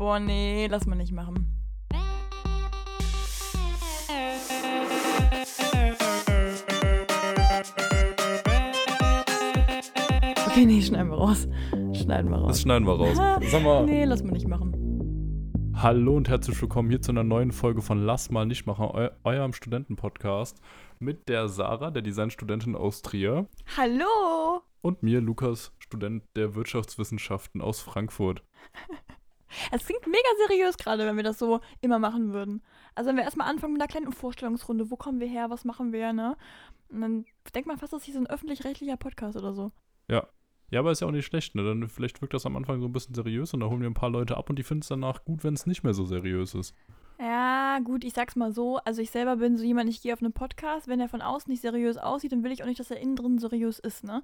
Boah, nee, lass mal nicht machen. Okay, nee, schneiden wir raus. Schneiden wir raus. Das schneiden wir raus. Sag mal. Nee, lass mal nicht machen. Hallo und herzlich willkommen hier zu einer neuen Folge von Lass mal nicht machen, eu eurem Studentenpodcast mit der Sarah, der Designstudentin aus Trier Hallo! und mir, Lukas, Student der Wirtschaftswissenschaften aus Frankfurt. Es klingt mega seriös gerade, wenn wir das so immer machen würden. Also wenn wir erstmal anfangen mit einer kleinen Vorstellungsrunde, wo kommen wir her, was machen wir, ne? Und dann denkt man fast, das ist hier so ein öffentlich-rechtlicher Podcast oder so. Ja. Ja, aber ist ja auch nicht schlecht, ne? Dann vielleicht wirkt das am Anfang so ein bisschen seriös und dann holen wir ein paar Leute ab und die finden es danach gut, wenn es nicht mehr so seriös ist. Ja, gut, ich sag's mal so. Also ich selber bin so jemand, ich gehe auf einen Podcast, wenn er von außen nicht seriös aussieht, dann will ich auch nicht, dass er innen drin seriös ist, ne?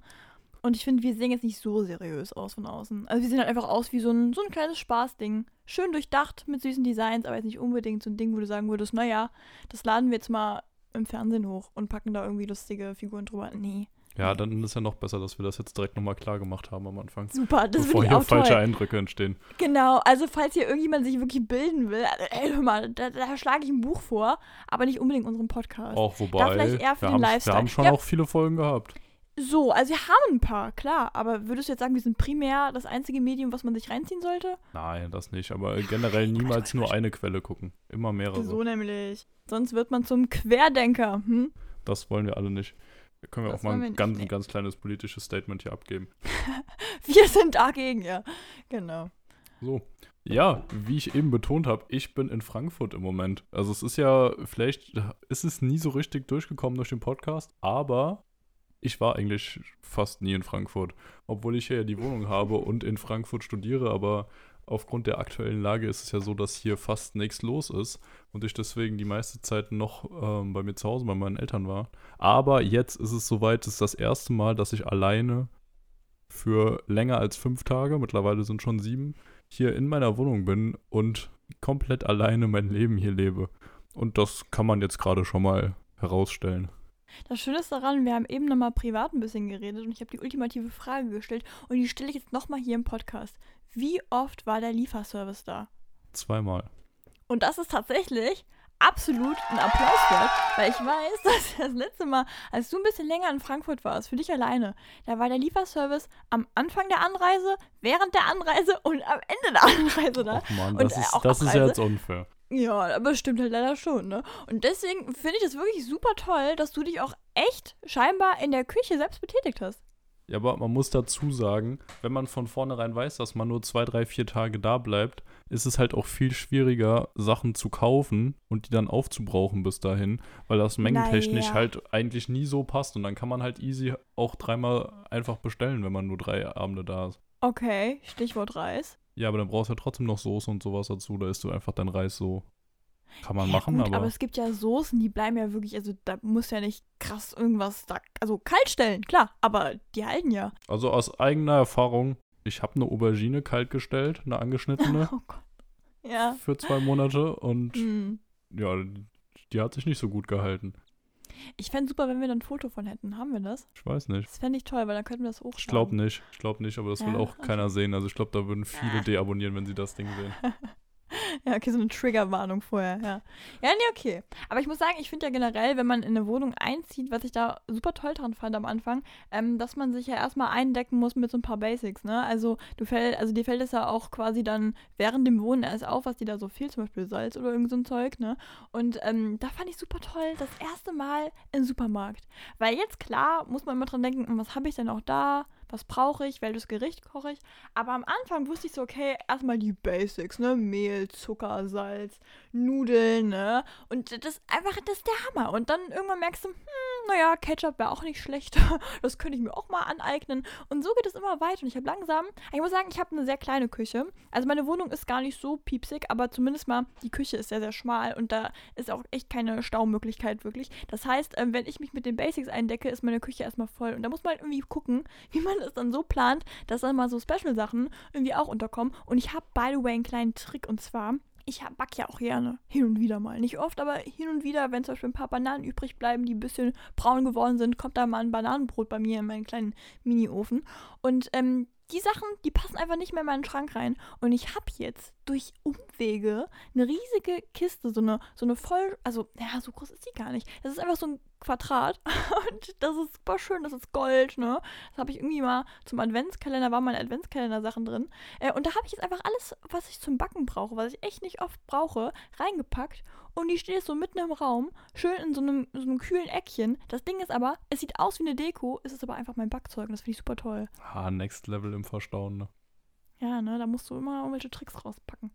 Und ich finde, wir sehen jetzt nicht so seriös aus von außen. Also wir sehen halt einfach aus wie so ein, so ein kleines Spaßding. Schön durchdacht mit süßen Designs, aber jetzt nicht unbedingt so ein Ding, wo du sagen würdest, naja, das laden wir jetzt mal im Fernsehen hoch und packen da irgendwie lustige Figuren drüber. Nee. Ja, dann ist ja noch besser, dass wir das jetzt direkt nochmal klar gemacht haben am Anfang. Super, das bevor finde ich hier auch falsche toll. Eindrücke entstehen. Genau, also falls hier irgendjemand sich wirklich bilden will, also, ey, hör mal, da, da schlage ich ein Buch vor, aber nicht unbedingt unseren Podcast. Auch wobei, vielleicht eher für wir, den haben, Lifestyle. wir haben schon Ja. auch viele Folgen gehabt. So, also wir haben ein paar, klar, aber würdest du jetzt sagen, wir sind primär das einzige Medium, was man sich reinziehen sollte? Nein, das nicht, aber generell niemals nur eine Quelle gucken. Immer mehrere. So nämlich. Sonst wird man zum Querdenker, hm? Das wollen wir alle nicht. Da können wir Das auch mal ein ganz, ein ganz kleines politisches Statement hier abgeben. Wir sind dagegen, ja. Genau. So. Ja, wie ich eben betont habe, ich bin in Frankfurt im Moment. Also es ist ja, vielleicht ist es nie so richtig durchgekommen durch den Podcast, aber ich war eigentlich fast nie in Frankfurt. Obwohl ich hier ja die Wohnung habe und in Frankfurt studiere, aber aufgrund der aktuellen Lage ist es ja so, dass hier fast nichts los ist und ich deswegen die meiste Zeit noch ähm, bei mir zu Hause bei meinen Eltern war. Aber jetzt ist es soweit, es ist das erste Mal, dass ich alleine für länger als fünf Tage, mittlerweile sind schon sieben, hier in meiner Wohnung bin und komplett alleine mein Leben hier lebe. Und das kann man jetzt gerade schon mal herausstellen. Das Schöne ist daran, wir haben eben nochmal privat ein bisschen geredet und ich habe die ultimative Frage gestellt und die stelle ich jetzt nochmal hier im Podcast. Wie oft war der Lieferservice da? Zweimal. Und das ist tatsächlich absolut ein Applaus wert, weil ich weiß, dass das letzte Mal, als du ein bisschen länger in Frankfurt warst, für dich alleine, da war der Lieferservice am Anfang der Anreise, während der Anreise und am Ende der Anreise da. Ach man, Und, das, ist, das ist ja jetzt unfair. Ja, aber stimmt halt leider schon, ne? Und deswegen finde ich das wirklich super toll, dass du dich auch echt scheinbar in der Küche selbst betätigt hast. Ja, aber man muss dazu sagen, wenn man von vornherein weiß, dass man nur zwei, drei, vier Tage da bleibt, ist es halt auch viel schwieriger, Sachen zu kaufen und die dann aufzubrauchen bis dahin, weil das mengentechnisch Naja. halt eigentlich nie so passt und dann kann man halt easy auch dreimal einfach bestellen, wenn man nur drei Abende da ist. Okay, Stichwort Reis. Ja, aber dann brauchst du ja trotzdem noch Soße und sowas dazu, da isst du einfach dein Reis so. Kann man Ja, machen, gut, aber, aber es gibt ja Soßen, die bleiben ja wirklich, also da muss ja nicht krass irgendwas da, also kalt stellen, klar, aber die halten ja. also aus eigener Erfahrung, ich habe eine Aubergine kalt gestellt, eine angeschnittene Oh Gott. Ja. für zwei Monate und Hm. ja, die hat sich nicht so gut gehalten. Ich fände super, wenn wir dann ein Foto von hätten. Haben wir das? Ich weiß nicht. Das fände ich toll, weil dann könnten wir das hochschlagen. Ich glaube nicht. Ich glaube nicht, aber das will Ja, auch keiner sehen. Also ich glaube, da würden viele deabonnieren, wenn sie das Ding sehen. Ja, okay, so eine Triggerwarnung vorher, ja. Ja, nee, okay. Aber ich muss sagen, ich finde ja generell, wenn man in eine Wohnung einzieht, was ich da super toll dran fand am Anfang, ähm, dass man sich ja erstmal eindecken muss mit so ein paar Basics, ne? Also du fällt, also dir fällt es ja auch quasi dann während dem Wohnen erst auf, was dir da so fehlt, zum Beispiel Salz oder irgend so ein Zeug, ne? Und ähm, da fand ich super toll, das erste Mal im Supermarkt. Weil jetzt klar muss man immer dran denken, hm, was habe ich denn auch da? Was brauche ich? Welches Gericht koche ich? Aber am Anfang wusste ich so, okay, erstmal die Basics, ne? Mehl, Zucker, Salz, Nudeln, ne? Und das einfach, das ist der Hammer. Und dann irgendwann merkst du, hm, naja, Ketchup wäre auch nicht schlecht. Das könnte ich mir auch mal aneignen. Und so geht es immer weiter. Und ich habe langsam, ich muss sagen, ich habe eine sehr kleine Küche. Also meine Wohnung ist gar nicht so piepsig, aber zumindest mal, die Küche ist sehr, sehr schmal und da ist auch echt keine Staumöglichkeit wirklich. Das heißt, ähm, wenn ich mich mit den Basics eindecke, ist meine Küche erstmal voll. Und da muss man halt irgendwie gucken, wie man es dann so plant, dass dann mal so Special-Sachen irgendwie auch unterkommen. Und ich habe, by the way, einen kleinen Trick und zwar, ich back ja auch gerne hin und wieder mal. Nicht oft, aber hin und wieder, wenn zum Beispiel ein paar Bananen übrig bleiben, die ein bisschen braun geworden sind, kommt da mal ein Bananenbrot bei mir in meinen kleinen Mini-Ofen. Und ähm, die Sachen, die passen einfach nicht mehr in meinen Schrank rein. Und ich habe jetzt durch Umwege eine riesige Kiste, so eine, so eine voll, also, ja, so groß ist die gar nicht. Das ist einfach so ein Quadrat und das ist super schön, das ist Gold, ne? Das habe ich irgendwie mal zum Adventskalender, waren meine Adventskalender-Sachen drin. Äh, und da habe ich jetzt einfach alles, was ich zum Backen brauche, was ich echt nicht oft brauche, reingepackt und die steht jetzt so mitten im Raum, schön in so einem, so einem kühlen Eckchen. Das Ding ist aber, es sieht aus wie eine Deko, es ist aber einfach mein Backzeug und das finde ich super toll. Ah, Next Level im Verstauen, ne? Ja, ne, da musst du immer irgendwelche Tricks rauspacken.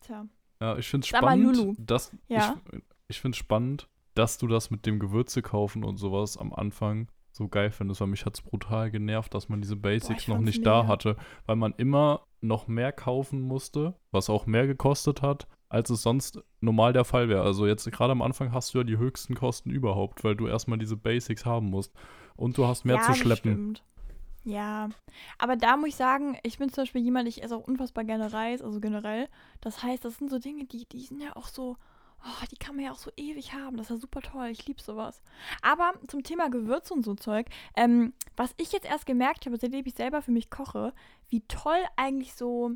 Tja. Ja, ich finde es spannend, dass Ja. ich, ich finde spannend, dass du das mit dem Gewürze kaufen und sowas am Anfang so geil findest, weil mich hat es brutal genervt, dass man diese Basics ich noch nicht da mega. hatte, weil man immer noch mehr kaufen musste, was auch mehr gekostet hat, als es sonst normal der Fall wäre. Also jetzt gerade am Anfang hast du ja die höchsten Kosten überhaupt, weil du erstmal diese Basics haben musst und du hast mehr ja, zu schleppen. Stimmt. Ja, aber da muss ich sagen, ich bin zum Beispiel jemand, ich esse auch unfassbar gerne Reis, also generell. Das heißt, das sind so Dinge, die, die sind ja auch so, oh, die kann man ja auch so ewig haben. Das ist ja super toll, ich liebe sowas. Aber zum Thema Gewürze und so Zeug, ähm, was ich jetzt erst gemerkt habe, seitdem ich selber für mich koche, wie toll eigentlich so,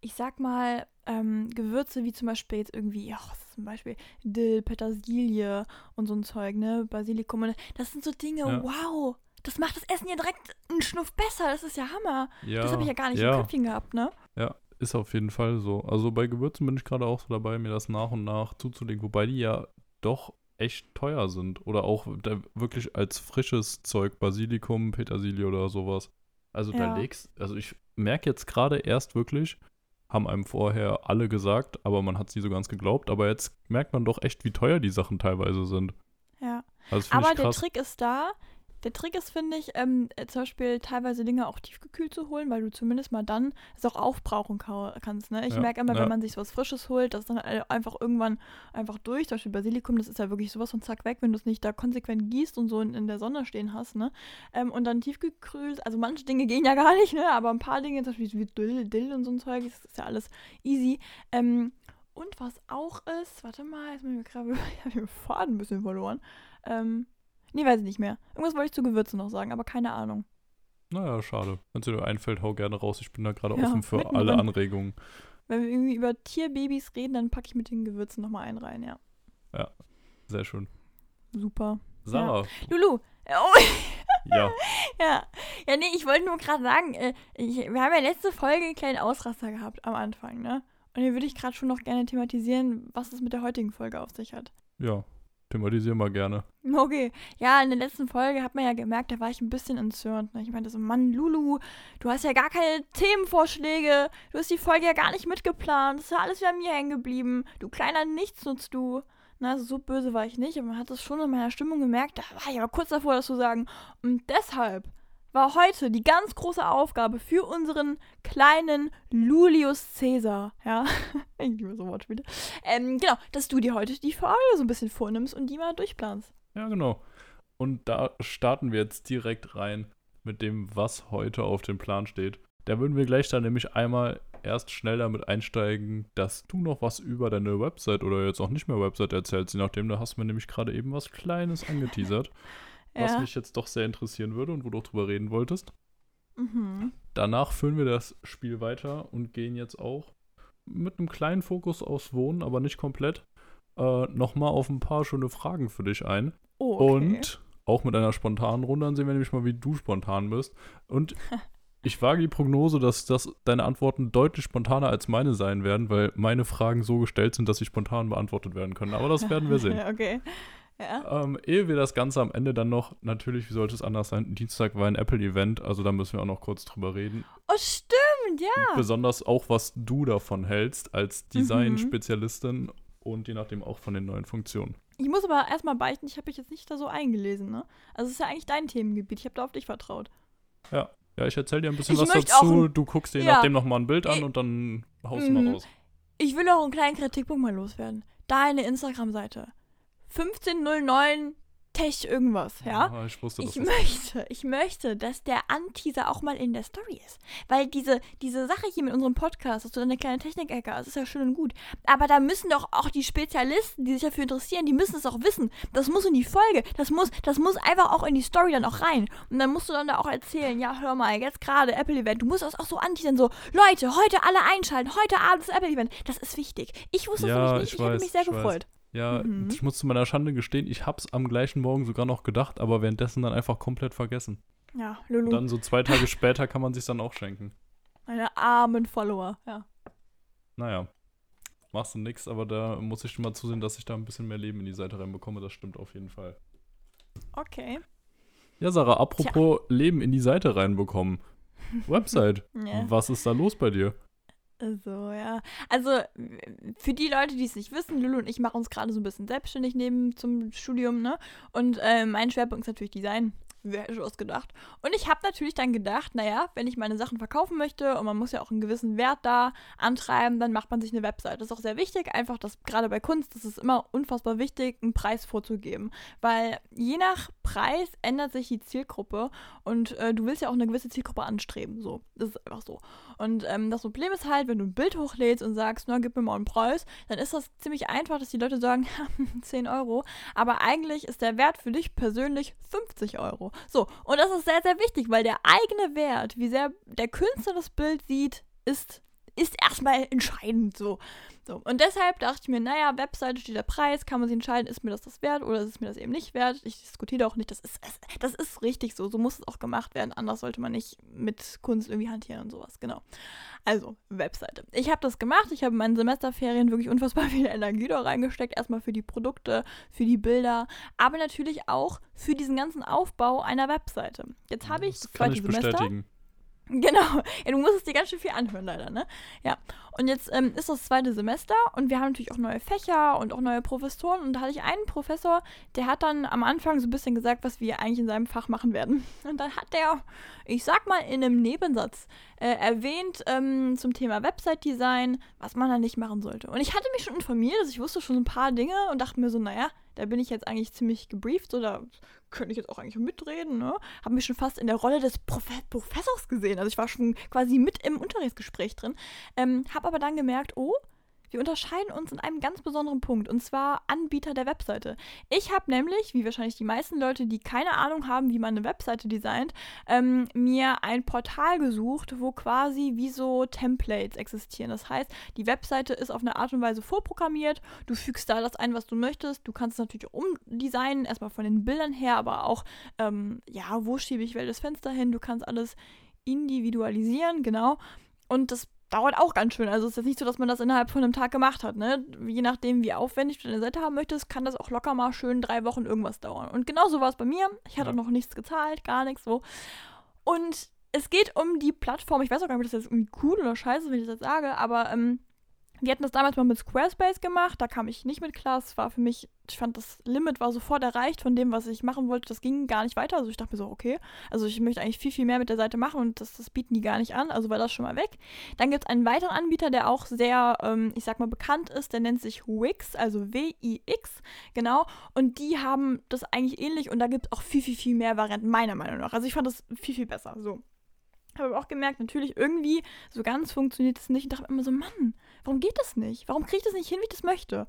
ich sag mal, ähm, Gewürze wie zum Beispiel jetzt irgendwie, ist zum Beispiel Dill, Petersilie und so ein Zeug, ne, Basilikum. und- Das sind so Dinge, Ja. wow. Das macht das Essen ja direkt einen Schnuff besser. Das ist ja Hammer. Ja, das habe ich ja gar nicht ja. im Köpfchen gehabt, ne? Ja, ist auf jeden Fall so. Also bei Gewürzen bin ich gerade auch so dabei, mir das nach und nach zuzulegen, wobei die ja doch echt teuer sind. Oder auch da wirklich als frisches Zeug, Basilikum, Petersilie oder sowas. Also da Ja. legst, also ich merke jetzt gerade erst wirklich, haben einem vorher alle gesagt, aber man hat es nie so ganz geglaubt, aber jetzt merkt man doch echt, wie teuer die Sachen teilweise sind. Ja. Also Aber der. Trick ist da. Der Trick ist, finde ich, ähm, äh, zum Beispiel teilweise Dinge auch tiefgekühlt zu holen, weil du zumindest mal dann es auch aufbrauchen kannst. Ne? Ich Ja, merke immer, ja. wenn man sich so was Frisches holt, das dann einfach irgendwann einfach durch. Zum Beispiel Basilikum, das ist ja wirklich sowas von zack weg, wenn du es nicht da konsequent gießt und so in, in der Sonne stehen hast. Ne? Ähm, und dann tiefgekühlt, also manche Dinge gehen ja gar nicht, ne? aber ein paar Dinge, zum Beispiel wie Dill, Dill und so ein Zeug, das ist ja alles easy. Ähm, und was auch ist, warte mal, jetzt muss ich mir gerade, habe den Faden ein bisschen verloren. Ähm, nee, weiß ich nicht mehr. Irgendwas wollte ich zu Gewürzen noch sagen, aber keine Ahnung. Naja, schade. Wenn es dir einfällt, hau gerne raus. Ich bin da gerade Ja, offen für alle Anregungen. Wenn wir irgendwie über Tierbabys reden, dann packe ich mit den Gewürzen nochmal einen rein, ja. Sehr schön. Super. Sarah, Lulu, äh, oh, ja. ja. Ja, nee, ich wollte nur gerade sagen, äh, ich, wir haben ja letzte Folge einen kleinen Ausraster gehabt am Anfang, ne? Und hier würde ich gerade schon noch gerne thematisieren, was es mit der heutigen Folge auf sich hat. Ja, thematisieren wir gerne. Okay, ja, in der letzten Folge hat man ja gemerkt, da war ich ein bisschen entzürnt. Ne? Ich meinte so, Mann, Lulu, du hast ja gar keine Themenvorschläge, du hast die Folge ja gar nicht mitgeplant, das ist ja alles wieder mir hängen geblieben. Du kleiner Nichtsnutz, du. Na, also so böse war ich nicht, aber man hat es schon in meiner Stimmung gemerkt, da war ich aber kurz davor, das zu sagen. Und deshalb war heute die ganz große Aufgabe für unseren kleinen Lulius Caesar, ja, ich liebe so Wortspiele, ähm, genau, dass du dir heute die Folge so ein bisschen vornimmst und die mal durchplanst. Ja, genau. Und da starten wir jetzt direkt rein mit dem, was heute auf dem Plan steht. Da würden wir gleich dann nämlich einmal erst schnell damit einsteigen, dass du noch was über deine Website oder jetzt auch nicht mehr Website erzählst, je nachdem, da hast du mir nämlich gerade eben was Kleines angeteasert, was Ja. mich jetzt doch sehr interessieren würde und wo du auch drüber reden wolltest. Mhm. Danach führen wir das Spiel weiter und gehen jetzt auch mit einem kleinen Fokus aufs Wohnen, aber nicht komplett, äh, nochmal auf ein paar schöne Fragen für dich ein. Oh, okay. Und auch mit einer spontanen Runde, dann sehen wir nämlich mal, wie du spontan bist. Und ich wage die Prognose, dass das deine Antworten deutlich spontaner als meine sein werden, weil meine Fragen so gestellt sind, dass sie spontan beantwortet werden können. Aber das werden wir sehen. Okay. Ja. ähm, ehe wir das Ganze am Ende dann noch, natürlich, wie sollte es anders sein, Dienstag war ein Apple-Event, also da müssen wir auch noch kurz drüber reden. Oh, stimmt, ja. Besonders auch, was du davon hältst als Design-Spezialistin und je nachdem auch von den neuen Funktionen. Ich muss aber erstmal beichten, ich habe mich jetzt nicht da so eingelesen, ne? Also, es ist ja eigentlich dein Themengebiet. Ich habe da auf dich vertraut. Ja, ich erzähl dir ein bisschen Ich was dazu. ein- Du guckst dir Ja. nachdem nochmal ein Bild an Ich- und dann haust du Mhm. mal raus. Ich will auch einen kleinen Kritikpunkt mal loswerden. Deine Instagram-Seite. 1509 Tech irgendwas, ja. Ah, ich wusste, Ich möchte, ich möchte, dass der Anteaser auch mal in der Story ist. Weil diese, diese Sache hier mit unserem Podcast, dass du eine kleine Technik-Ecke hast, ist ja schön und gut. Aber da müssen doch auch die Spezialisten, die sich dafür interessieren, die müssen es auch wissen. Das muss in die Folge. Das muss, das muss einfach auch in die Story dann auch rein. Und dann musst du dann da auch erzählen, ja, hör mal, jetzt gerade Apple-Event. Du musst das auch so anteasern, so, Leute, heute alle einschalten, heute Abend das Apple-Event. Das ist wichtig. Ich wusste es Ja, nämlich nicht. ich Ich, hätte weiß, mich sehr ich weiß. Ja, Mhm. ich muss zu meiner Schande gestehen, ich hab's am gleichen Morgen sogar noch gedacht, aber währenddessen dann einfach komplett vergessen. Ja, Lulu, Und dann so zwei Tage später kann man sich dann auch schenken. meine armen Follower, ja. Naja, machst du nix, aber da muss ich schon mal zusehen, dass ich da ein bisschen mehr Leben in die Seite reinbekomme. Das stimmt auf jeden Fall. Okay. Ja, Sarah, apropos Leben in die Seite reinbekommen. Website. Ja. Was ist da los bei dir? So, ja. Also, für die Leute, die es nicht wissen, Lulu und ich machen uns gerade so ein bisschen selbstständig neben zum Studium, ne? Und äh, mein Schwerpunkt ist natürlich Design. Wer hätte was gedacht? Und ich habe natürlich dann gedacht, naja, wenn ich meine Sachen verkaufen möchte und man muss ja auch einen gewissen Wert da antreiben, dann macht man sich eine Website. Das ist auch sehr wichtig, einfach, dass gerade bei Kunst ist es immer unfassbar wichtig, einen Preis vorzugeben. Weil je nach Preis ändert sich die Zielgruppe und äh, du willst ja auch eine gewisse Zielgruppe anstreben. So, das ist einfach so. Und ähm, das Problem ist halt, wenn du ein Bild hochlädst und sagst, na, gib mir mal einen Preis, dann ist das ziemlich einfach, dass die Leute sagen, 10 Euro. Aber eigentlich ist der Wert für dich persönlich 50 Euro. So, und das ist sehr, sehr wichtig, weil der eigene Wert, wie sehr der Künstler das Bild sieht, ist, ist erstmal entscheidend. So. So, und deshalb dachte ich mir, naja, Webseite steht der Preis, kann man sich entscheiden, ist mir das das wert oder ist es mir das eben nicht wert? Ich diskutiere auch nicht, das ist, das ist richtig so, so muss es auch gemacht werden, anders sollte man nicht mit Kunst irgendwie hantieren und sowas, genau. Also, Webseite. Ich habe das gemacht, ich habe in meinen Semesterferien wirklich unfassbar viel Energie da reingesteckt, erstmal für die Produkte, für die Bilder, aber natürlich auch für diesen ganzen Aufbau einer Webseite. Jetzt habe ich das zweite ich Semester. bestätigen. Genau. Ja, du musst es dir ganz schön viel anhören, leider, ne? Ja. Und jetzt ähm, ist das zweite Semester und wir haben natürlich auch neue Fächer und auch neue Professoren. Und da hatte ich einen Professor, der hat dann am Anfang so ein bisschen gesagt, was wir eigentlich in seinem Fach machen werden. Und dann hat der, ich sag mal, in einem Nebensatz äh, erwähnt ähm, zum Thema Website-Design, was man da nicht machen sollte. Und ich hatte mich schon informiert, also ich wusste schon so ein paar Dinge und dachte mir so, naja, da bin ich jetzt eigentlich ziemlich gebrieft, so da könnte ich jetzt auch eigentlich mitreden, ne? Habe mich schon fast in der Rolle des Profe Professors gesehen. Also ich war schon quasi mit im Unterrichtsgespräch drin. Ähm, habe aber dann gemerkt, oh, wir unterscheiden uns in einem ganz besonderen Punkt, und zwar Anbieter der Webseite. Ich habe nämlich, wie wahrscheinlich die meisten Leute, die keine Ahnung haben, wie man eine Webseite designt, ähm, mir ein Portal gesucht, wo quasi wie so Templates existieren. Das heißt, die Webseite ist auf eine Art und Weise vorprogrammiert. Du fügst da das ein, was du möchtest. Du kannst es natürlich umdesignen, erstmal von den Bildern her, aber auch, ähm, ja, wo schiebe ich welches Fenster hin? Du kannst alles individualisieren, genau. Und das dauert auch ganz schön. Also es ist jetzt nicht so, dass man das innerhalb von einem Tag gemacht hat. Ne? Je nachdem, wie aufwendig du deine Seite haben möchtest, kann das auch locker mal schön drei Wochen irgendwas dauern. Und genauso war es bei mir. Ich hatte Ja. auch noch nichts gezahlt, gar nichts so. Und es geht um die Plattform. Ich weiß auch gar nicht, ob das jetzt irgendwie cool oder scheiße, ist, wenn ich das jetzt sage, aber ähm, wir hatten das damals mal mit Squarespace gemacht, da kam ich nicht mit klar. Es war für mich, ich fand, das Limit war sofort erreicht von dem, was ich machen wollte. Das ging gar nicht weiter. Also ich dachte mir so, okay, also ich möchte eigentlich viel, viel mehr mit der Seite machen und das, das bieten die gar nicht an. Also war das schon mal weg. Dann gibt es einen weiteren Anbieter, der auch sehr, ähm, ich sag mal, bekannt ist. Der nennt sich Wix, also W-I-X, genau. Und die haben das eigentlich ähnlich und da gibt es auch viel, viel, viel mehr Varianten, meiner Meinung nach. Also ich fand das viel, viel besser. So. Habe auch gemerkt, natürlich irgendwie so ganz funktioniert es nicht. Und dachte immer so, Mann, warum geht das nicht? Warum kriege ich das nicht hin, wie ich das möchte?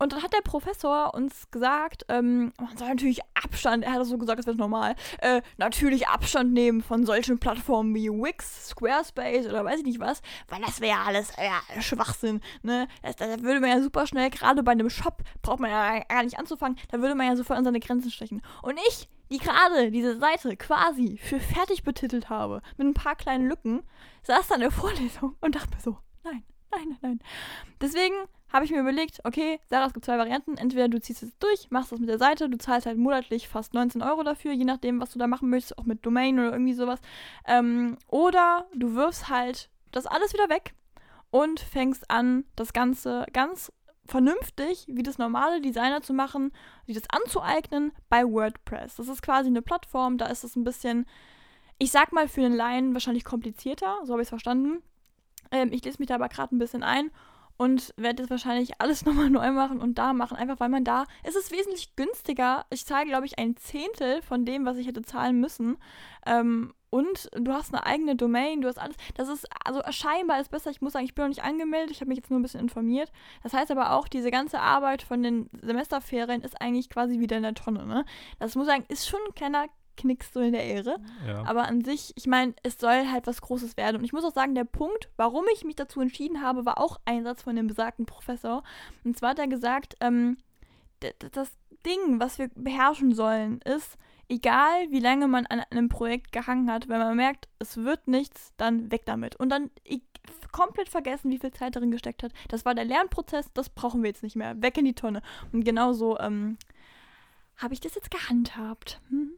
Und dann hat der Professor uns gesagt, ähm, man soll natürlich Abstand, er hat das so gesagt, das wäre normal, äh, natürlich Abstand nehmen von solchen Plattformen wie Wix, Squarespace oder weiß ich nicht was, weil das wäre ja alles ja, Schwachsinn, ne? Das, da würde man ja super schnell, gerade bei einem Shop, braucht man ja gar nicht anzufangen, da würde man ja sofort an seine Grenzen stechen. Und ich, die gerade diese Seite quasi für fertig betitelt habe, mit ein paar kleinen Lücken, saß dann in der Vorlesung und dachte mir so, nein, nein, nein, nein. Deswegen habe ich mir überlegt, okay, Sarah, es gibt zwei Varianten. Entweder du ziehst es durch, machst das mit der Seite, du zahlst halt monatlich fast 19 Euro dafür, je nachdem, was du da machen möchtest, auch mit Domain oder irgendwie sowas. Ähm, oder du wirfst halt das alles wieder weg und fängst an, das Ganze ganz vernünftig, wie das normale Designer zu machen, sich das anzueignen bei WordPress. Das ist quasi eine Plattform, da ist es ein bisschen, ich sag mal für den Laien wahrscheinlich komplizierter, so habe ich es verstanden. Ähm, ich lese mich da aber gerade ein bisschen ein und werde jetzt wahrscheinlich alles nochmal neu machen und da machen, einfach weil man da, es ist wesentlich günstiger. Ich zahle, glaube ich, ein Zehntel von dem, was ich hätte zahlen müssen. Ähm, und du hast eine eigene Domain, du hast alles. Das ist, also scheinbar ist besser. Ich muss sagen, ich bin noch nicht angemeldet, ich habe mich jetzt nur ein bisschen informiert. Das heißt aber auch, diese ganze Arbeit von den Semesterferien ist eigentlich quasi wieder in der Tonne, ne? Das muss ich sagen, ist schon ein kleiner Knicks so in der Ehre. Ja. Aber an sich, ich meine, es soll halt was Großes werden. Und ich muss auch sagen, der Punkt, warum ich mich dazu entschieden habe, war auch ein Satz von dem besagten Professor. Und zwar hat er gesagt, ähm, das Ding, was wir beherrschen sollen, ist, egal wie lange man an einem Projekt gehangen hat, wenn man merkt, es wird nichts, dann weg damit. Und dann komplett vergessen, wie viel Zeit darin gesteckt hat. Das war der Lernprozess, das brauchen wir jetzt nicht mehr. Weg in die Tonne. Und genauso ähm, habe ich das jetzt gehandhabt. Hm?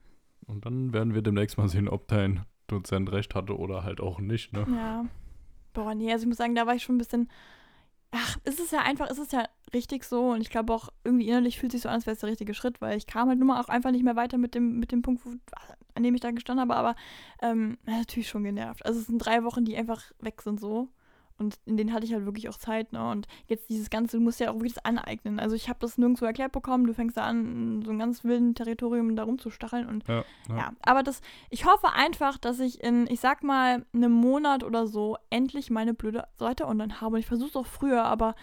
Und dann werden wir demnächst mal sehen, ob dein Dozent recht hatte oder halt auch nicht, ne? Ja. Boah, nee, also ich muss sagen, da war ich schon ein bisschen. Ach, ist es ja einfach, ist es ja richtig so und ich glaube auch irgendwie innerlich fühlt sich so an, als wäre es der richtige Schritt, weil ich kam halt nur mal auch einfach nicht mehr weiter mit dem, mit dem Punkt, wo, an dem ich da gestanden habe, aber ähm, natürlich schon genervt. Also es sind drei Wochen, die einfach weg sind so. Und in denen hatte ich halt wirklich auch Zeit, ne? Und jetzt dieses Ganze, du musst ja auch wirklich das aneignen. Also ich habe das nirgendwo erklärt bekommen, du fängst da an, so ein ganz wilden Territorium da rumzustacheln und Ja, ja. ja. Aber das, ich hoffe einfach, dass ich in, ich sag mal, einem Monat oder so endlich meine blöde Seite online habe. Und ich versuche es auch früher, aber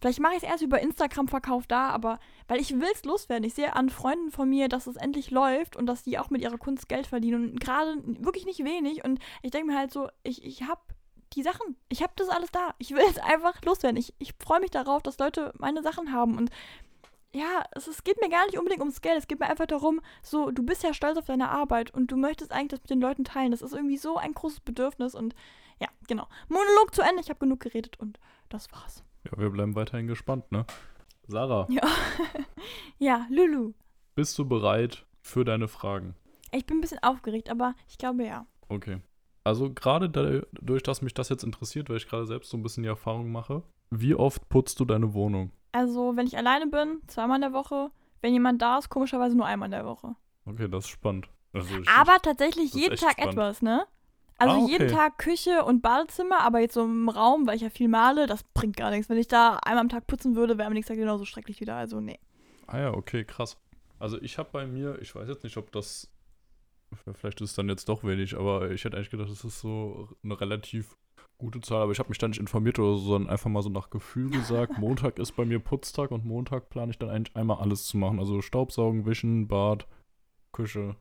vielleicht mache ich es erst über Instagram-Verkauf da, aber weil ich will es loswerden. Ich sehe an Freunden von mir, dass es endlich läuft und dass die auch mit ihrer Kunst Geld verdienen und gerade wirklich nicht wenig. Und ich denke mir halt so, ich, ich habe die Sachen. Ich habe das alles da. Ich will es einfach loswerden. Ich, ich freue mich darauf, dass Leute meine Sachen haben. Und ja, es, es geht mir gar nicht unbedingt ums Geld. Es geht mir einfach darum, so, du bist ja stolz auf deine Arbeit und du möchtest eigentlich das mit den Leuten teilen. Das ist irgendwie so ein großes Bedürfnis. Und ja, genau. Monolog zu Ende. Ich habe genug geredet und das war's. Ja, wir bleiben weiterhin gespannt, ne? Sarah, Ja. ja, Lulu. bist du bereit für deine Fragen? Ich bin ein bisschen aufgeregt, aber ich glaube ja. Okay. Also gerade dadurch, dass mich das jetzt interessiert, weil ich gerade selbst so ein bisschen die Erfahrung mache, wie oft putzt du deine Wohnung? Also, wenn ich alleine bin, zweimal in der Woche. Wenn jemand da ist, komischerweise nur einmal in der Woche. Okay, das ist spannend. Also ich, Aber tatsächlich jeden Tag spannend. etwas, ne? Also Ah, jeden okay. Tag Küche und Badezimmer, aber jetzt so im Raum, weil ich ja viel male, das bringt gar nichts. Wenn ich da einmal am Tag putzen würde, wäre am nächsten Tag genauso schrecklich wieder. Also, nee. Ah ja, okay, krass. Also ich habe bei mir, ich weiß jetzt nicht, ob das, vielleicht ist es dann jetzt doch wenig, aber ich hätte eigentlich gedacht, das ist so eine relativ gute Zahl, aber ich habe mich da nicht informiert oder so, sondern einfach mal so nach Gefühl gesagt, Montag ist bei mir Putztag und Montag plane ich dann eigentlich einmal alles zu machen. Also Staubsaugen, Wischen, Bad, Küche,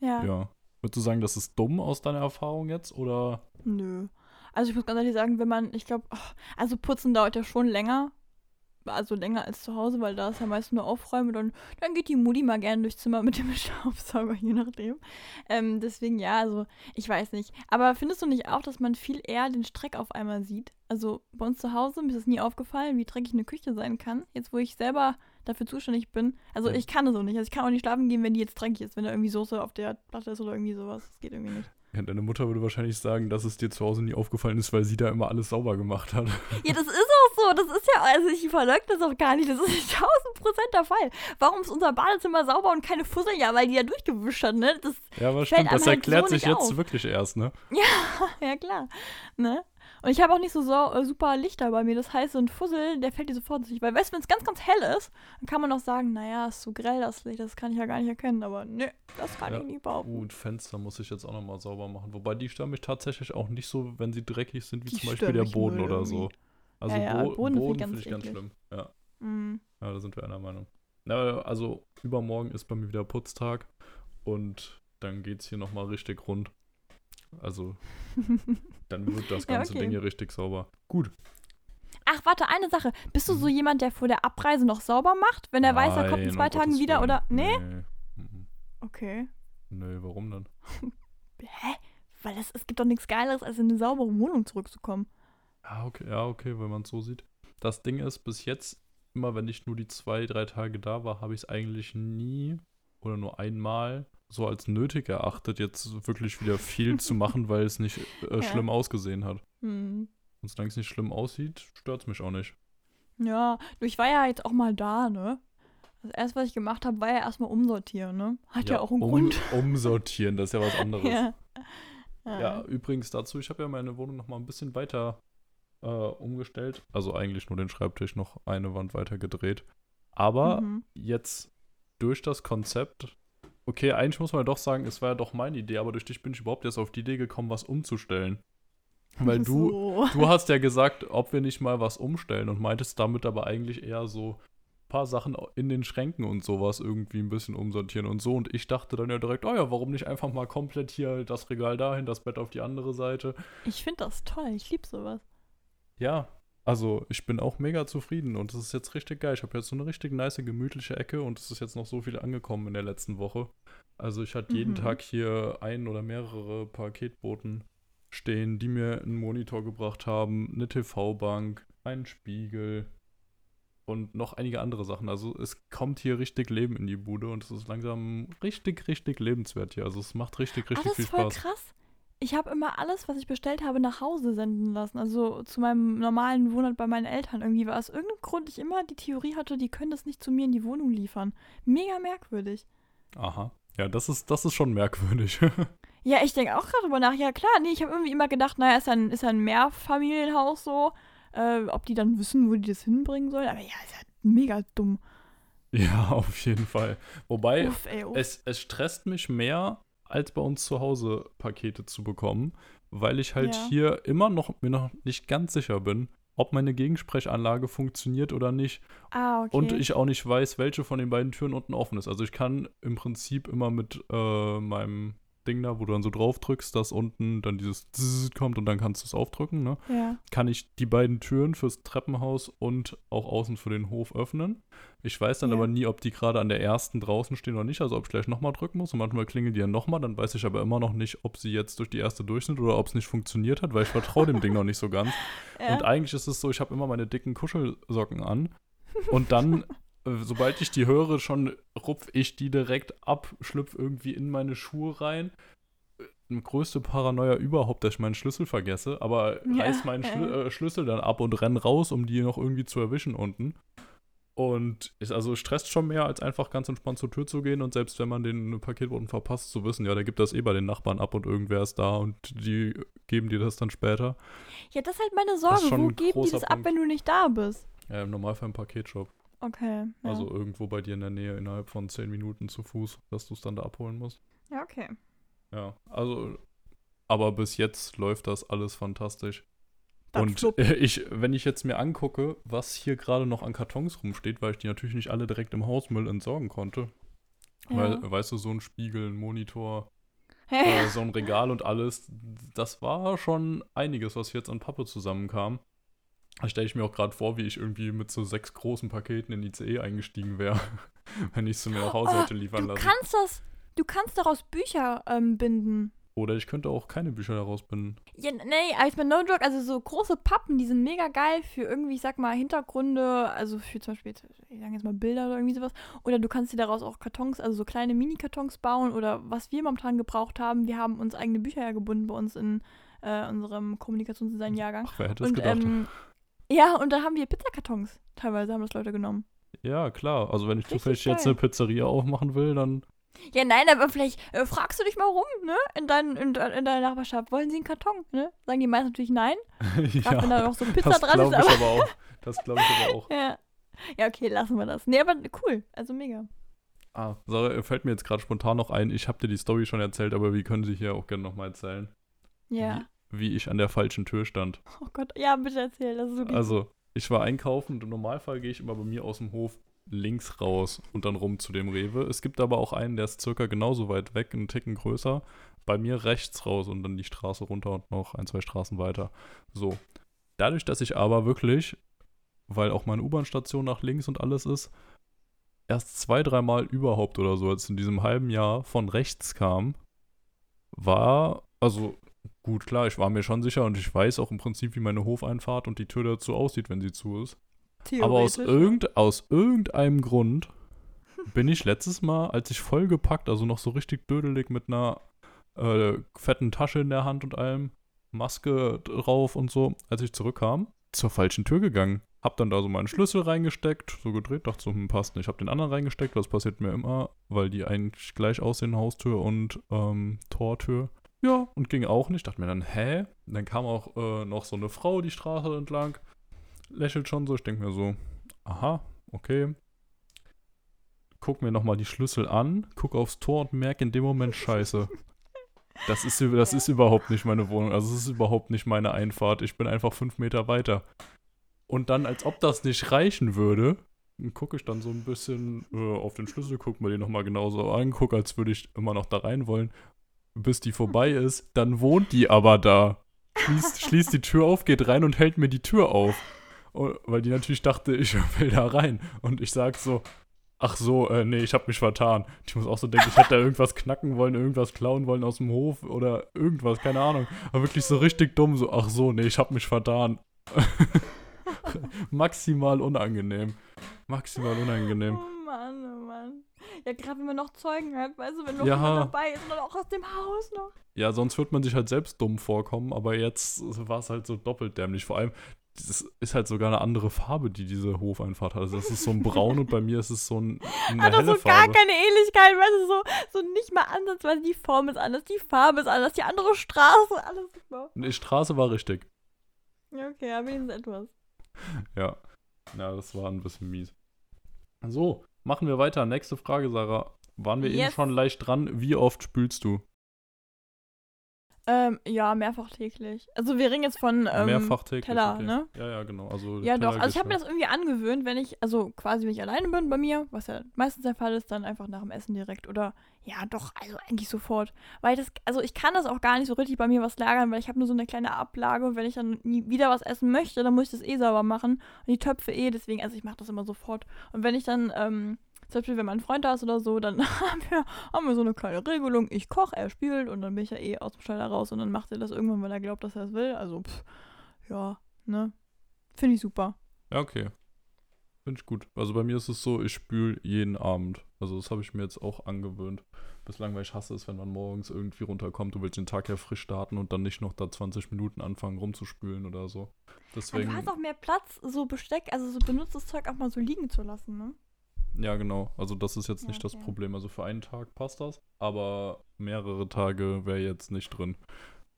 Ja. ja. Würdest du sagen, das ist dumm aus deiner Erfahrung jetzt oder? Nö. Also ich muss ganz ehrlich sagen, wenn man, ich glaube, also putzen dauert ja schon länger. Also länger als zu Hause, weil da ist ja meist nur Aufräumen und dann, geht die Mutti mal gerne durchs Zimmer mit dem Staubsauger, je nachdem. Ähm, deswegen ja, also ich weiß nicht. Aber findest du nicht auch, dass man viel eher den Streck auf einmal sieht? Also bei uns zu Hause, mir ist es nie aufgefallen, wie dreckig eine Küche sein kann. Jetzt, wo ich selber dafür zuständig bin. Also ich kann es auch nicht. Also ich kann auch nicht schlafen gehen, wenn die jetzt dreckig ist, wenn da irgendwie Soße auf der Platte ist oder irgendwie sowas. Das geht irgendwie nicht. Ja, deine Mutter würde wahrscheinlich sagen, dass es dir zu Hause nie aufgefallen ist, weil sie da immer alles sauber gemacht hat. Ja, das ist auch so. Das ist ja, also ich verleugne das auch gar nicht. Das ist 1000 Prozent der Fall. Warum ist unser Badezimmer sauber und keine Fussel? Ja, weil die ja durchgewischt hat, ne? Das, Ja, aber stimmt, das halt erklärt so sich jetzt auf. wirklich erst, ne? ja, klar. Ne? Und ich habe auch nicht so, so äh, super Lichter bei mir. Das heißt, so ein Fussel, der fällt dir sofort sich. Weil, weißt du, wenn es ganz, ganz hell ist, dann kann man auch sagen, naja, ist so grell das Licht, das kann ich ja gar nicht erkennen. Aber nö, das kann Ja. ich nicht behaupten. Gut, Fenster muss ich jetzt auch nochmal sauber machen. Wobei die stören mich tatsächlich auch nicht so, wenn sie dreckig sind, wie Die zum Beispiel der Boden oder so. irgendwie. Also Ja, ja, Bo Boden Boden, finde ich ganz schlimm. Ja. Mm. ja, da sind wir einer Meinung. Na, also übermorgen ist bei mir wieder Putztag und dann geht's hier nochmal richtig rund. Also dann wird das Ja, ganze okay. Ding hier richtig sauber. Gut. Ach, warte, eine Sache. Bist du so Mhm. jemand, der vor der Abreise noch sauber macht, wenn er weiß, er kommt in Nein, zwei um Tagen Gottes wieder? Willen. Oder. Nee? Nee. Mhm. Okay. Nee, warum denn? Hä? Weil das, es gibt doch nichts Geileres, als in eine saubere Wohnung zurückzukommen. Ja, okay, ja, okay, wenn man es so sieht. Das Ding ist, bis jetzt, immer wenn ich nur die zwei, drei Tage da war, habe ich es eigentlich nie oder nur einmal so als nötig erachtet, jetzt wirklich wieder viel zu machen, weil es nicht äh, Ja. schlimm ausgesehen hat. Hm. Und solange es nicht schlimm aussieht, stört es mich auch nicht. Ja, du, ich war ja jetzt auch mal da, ne? Das erste, was ich gemacht habe, war ja erstmal umsortieren, ne? Hat ja, auch einen um, Grund. Umsortieren, das ist ja was anderes. Ja. Ja, übrigens dazu, ich habe ja meine Wohnung noch mal ein bisschen weiter äh, umgestellt. Also eigentlich nur den Schreibtisch noch eine Wand weiter gedreht. Aber Mhm. jetzt durch das Konzept, okay, eigentlich muss man ja doch sagen, es war ja doch meine Idee, aber durch dich bin ich überhaupt erst auf die Idee gekommen, was umzustellen. Weil du, So. du hast ja gesagt, ob wir nicht mal was umstellen und meintest damit aber eigentlich eher so ein paar Sachen in den Schränken und sowas irgendwie ein bisschen umsortieren und so. Und ich dachte dann ja direkt, oh ja, warum nicht einfach mal komplett hier das Regal dahin, das Bett auf die andere Seite. Ich finde das toll. Ich liebe sowas. Ja, also ich bin auch mega zufrieden und es ist jetzt richtig geil. Ich habe jetzt so eine richtig nice, gemütliche Ecke und es ist jetzt noch so viel angekommen in der letzten Woche. Also ich hatte jeden Mhm. Tag hier ein oder mehrere Paketboten stehen, die mir einen Monitor gebracht haben, eine TV-Bank, einen Spiegel und noch einige andere Sachen. Also es kommt hier richtig Leben in die Bude und es ist langsam richtig, richtig lebenswert hier. Also es macht richtig, richtig Alles viel voll Spaß. krass. Ich habe immer alles, was ich bestellt habe, nach Hause senden lassen. Also zu meinem normalen Wohnort bei meinen Eltern. Irgendwie war aus irgendeinem Grund ich immer die Theorie hatte, die können das nicht zu mir in die Wohnung liefern. Mega merkwürdig. Aha. Ja, das ist, das ist schon merkwürdig. Ja, ich denke auch gerade drüber nach. Ja, klar, nee, ich habe irgendwie immer gedacht, naja, ist ja ein, ist ja ein Mehrfamilienhaus so. Äh, ob die dann wissen, wo die das hinbringen sollen. Aber ja, ist ja mega dumm. ja, auf jeden Fall. Wobei, Uff, ey, uff. es, es stresst mich mehr, als bei uns zu Hause Pakete zu bekommen, weil ich halt Ja. hier immer noch mir noch nicht ganz sicher bin, ob meine Gegensprechanlage funktioniert oder nicht. ah, okay. Und ich auch nicht weiß, welche von den beiden Türen unten offen ist. Also ich kann im Prinzip immer mit äh, meinem Ding da, wo du dann so drauf drückst, dass unten dann dieses Zzzz kommt und dann kannst du es aufdrücken, ne? ja. kann ich die beiden Türen fürs Treppenhaus und auch außen für den Hof öffnen. Ich weiß dann Ja. aber nie, ob die gerade an der ersten draußen stehen oder nicht, also ob ich gleich nochmal drücken muss. Und manchmal klingeln die ja nochmal, dann weiß ich aber immer noch nicht, ob sie jetzt durch die erste durch sind oder ob es nicht funktioniert hat, weil ich vertraue dem Ding noch nicht so ganz. Ja. Und eigentlich ist es so, ich habe immer meine dicken Kuschelsocken an und dann, sobald ich die höre, schon rupf ich die direkt ab, schlüpf irgendwie in meine Schuhe rein. Äh, Größte Paranoia überhaupt, dass ich meinen Schlüssel vergesse, aber Ja, reiß meinen äh. äh, Schlüssel dann ab und renn raus, um die noch irgendwie zu erwischen unten. Und ist also stresst schon mehr, als einfach ganz entspannt zur Tür zu gehen und selbst wenn man den Paketboten verpasst, zu wissen, ja, der gibt das eh bei den Nachbarn ab und irgendwer ist da und die geben dir das dann später. ja, das ist halt meine Sorge. Wo geben die das ab, Punkt. wenn du nicht da bist? Ja, im Normalfall im Paketshop. Okay. Ja. Also irgendwo bei dir in der Nähe innerhalb von 10 Minuten zu Fuß, dass du es dann da abholen musst. ja, okay. Ja, also, aber bis jetzt läuft das alles fantastisch. Das Und äh, ich, wenn ich jetzt mir angucke, was hier gerade noch an Kartons rumsteht, weil ich die natürlich nicht alle direkt im Hausmüll entsorgen konnte. Weil, Ja. weißt du, so ein Spiegel, ein Monitor, äh, so ein Regal und alles, das war schon einiges, was jetzt an Pappe zusammenkam. Da stelle ich mir auch gerade vor, wie ich irgendwie mit so sechs großen Paketen in ICE eingestiegen wäre, wenn ich sie mir nach Hause Oh, hätte liefern du lassen. kannst das, du kannst daraus Bücher ähm, binden. Oder ich könnte auch keine Bücher daraus binden. Ja, nee, ich meine, no joke, also so große Pappen, die sind mega geil für irgendwie, ich sag mal, Hintergründe, also für zum Beispiel, ich sag jetzt mal Bilder oder irgendwie sowas. Oder du kannst dir daraus auch Kartons, also so kleine Mini-Kartons bauen oder was wir momentan gebraucht haben, wir haben uns eigene Bücher ja gebunden bei uns in äh, unserem Kommunikationsdesign-Jahrgang. Ach, wer hätte es Und gedacht? ähm, ja, und da haben wir Pizzakartons. Teilweise haben das Leute genommen. ja, klar. Also wenn ich Richtig zufällig jetzt geil. eine Pizzeria aufmachen will, dann Ja, nein, aber vielleicht äh, fragst du dich mal rum, ne? In, dein, in, in deiner Nachbarschaft. Wollen sie einen Karton, ne? Sagen die meisten natürlich nein. Gerade wenn da noch so Pizza das dran ist, glaube ich aber. aber auch. Das glaube ich aber auch. Ja. ja, okay, lassen wir das. Nee, aber cool. Also mega. Ah, Sarah, fällt mir jetzt gerade spontan noch ein. Ich habe dir die Story schon erzählt, aber wir können sie hier auch gerne nochmal erzählen. Ja. Wie, ich an der falschen Tür stand. Oh Gott, ja, bitte erzähl. Das ist so lieb. Also, ich war einkaufen und im Normalfall gehe ich immer bei mir aus dem Hof links raus und dann rum zu dem Rewe. Es gibt aber auch einen, der ist circa genauso weit weg, einen Ticken größer. Bei mir rechts raus und dann die Straße runter und noch ein, zwei Straßen weiter. So. Dadurch, dass ich aber wirklich, weil auch meine U-Bahn-Station nach links und alles ist, erst zwei, dreimal überhaupt oder so, als in diesem halben Jahr von rechts kam, war, also gut, klar, ich war mir schon sicher und ich weiß auch im Prinzip, wie meine Hofeinfahrt und die Tür dazu aussieht, wenn sie zu ist. Aber aus, ne? irgend, aus irgendeinem Grund bin ich letztes Mal, als ich vollgepackt, also noch so richtig dödelig mit einer äh, fetten Tasche in der Hand und allem, Maske drauf und so, als ich zurückkam, zur falschen Tür gegangen. Hab dann da so meinen Schlüssel reingesteckt, so gedreht, dachte so, hm, passt nicht. Hab den anderen reingesteckt, das passiert mir immer, weil die eigentlich gleich aussehen, Haustür und ähm, Tortür. Ja, und ging auch nicht. Dachte mir dann, hä? Und dann kam auch äh, noch so eine Frau die Straße entlang, lächelt schon so. Ich denke mir so, aha, okay. Guck mir nochmal die Schlüssel an, guck aufs Tor und merke in dem Moment, scheiße. Das ist, das ist überhaupt nicht meine Wohnung. Also es ist überhaupt nicht meine Einfahrt. Ich bin einfach fünf Meter weiter. Und dann, als ob das nicht reichen würde, gucke ich dann so ein bisschen äh, auf den Schlüssel, gucke mir den nochmal genauso an, gucke, als würde ich immer noch da rein wollen, bis die vorbei ist. Dann wohnt die aber da. Schließt, schließt die Tür auf, geht rein und hält mir die Tür auf. Und, weil die natürlich dachte, ich will da rein. Und ich sag so, ach so, äh, nee, ich hab mich vertan. Ich muss auch so denken, ich hätte da irgendwas knacken wollen, irgendwas klauen wollen aus dem Hof oder irgendwas, keine Ahnung. Aber wirklich so richtig dumm, so, ach so, nee, ich hab mich vertan. Maximal unangenehm. Maximal unangenehm. Oh Mann, oh. Ja, gerade wenn man noch Zeugen hat, weißt du, wenn noch Ja. jemand dabei ist und dann auch aus dem Haus noch. Ja, sonst wird man sich halt selbst dumm vorkommen, aber jetzt war es halt so doppelt dämlich. Vor allem, das ist halt sogar eine andere Farbe, die diese Hofeinfahrt hat. Also das ist so ein Braun und bei mir ist es so ein, eine Hat doch helle so gar Farbe. keine Ähnlichkeit, weißt du, so, so nicht mal ansatzweise. Die Form ist anders, die Farbe ist anders, die andere Straße, alles super. Die Straße war richtig. Okay, ja, wenigstens etwas. Ja. Ja, das war ein bisschen mies. So, machen wir weiter. Nächste Frage, Sarah. Waren wir eben Yes. schon leicht dran? Wie oft spülst du? Ähm, ja, mehrfach täglich. Also wir reden jetzt von ähm, Mehrfach täglich. Teller, okay. ne? Ja, ja, genau. Also Ja, Teller doch. Also ich habe mir das irgendwie angewöhnt, wenn ich, also quasi, wenn ich alleine bin bei mir, was ja meistens der Fall ist, dann einfach nach dem Essen direkt. Oder ja, doch, also eigentlich sofort. Weil das, also ich kann das auch gar nicht so richtig bei mir was lagern, weil ich habe nur so eine kleine Ablage und wenn ich dann nie wieder was essen möchte, dann muss ich das eh sauber machen. Und die Töpfe eh, deswegen, also ich mache das immer sofort. Und wenn ich dann, ähm, zum Beispiel, wenn mein Freund da ist oder so, dann haben wir, haben wir so eine kleine Regelung. Ich koche, er spült und dann bin ich ja eh aus dem Schneider raus und dann macht er das irgendwann, weil er glaubt, dass er es will. Also, pff, ja, ne? Finde ich super. Ja, okay. Finde ich gut. Also bei mir ist es so, ich spüle jeden Abend. Also das habe ich mir jetzt auch angewöhnt. Bislang, weil ich hasse es, wenn man morgens irgendwie runterkommt, du willst den Tag ja frisch starten und dann nicht noch da 20 Minuten anfangen rumzuspülen oder so. Deswegen, du hast auch mehr Platz, so Besteck, also so benutztes Zeug auch mal so liegen zu lassen, ne? Ja genau. Also das ist jetzt nicht das okay. Problem. Also für einen Tag passt das, aber mehrere Tage wäre jetzt nicht drin.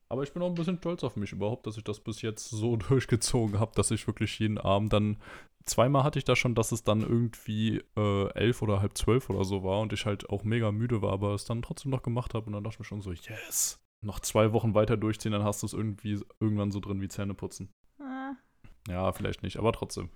Aber ich bin auch ein bisschen stolz auf mich überhaupt, dass ich das bis jetzt so durchgezogen habe, dass ich wirklich jeden Abend dann. Zweimal hatte ich da schon, dass es dann irgendwie äh, elf oder halb zwölf oder so war und ich halt auch mega müde war, aber es dann trotzdem noch gemacht habe und dann dachte ich mir schon so, yes. Noch zwei Wochen weiter durchziehen, dann hast du es irgendwie irgendwann so drin wie Zähne putzen. Ah. Ja, vielleicht nicht, aber trotzdem.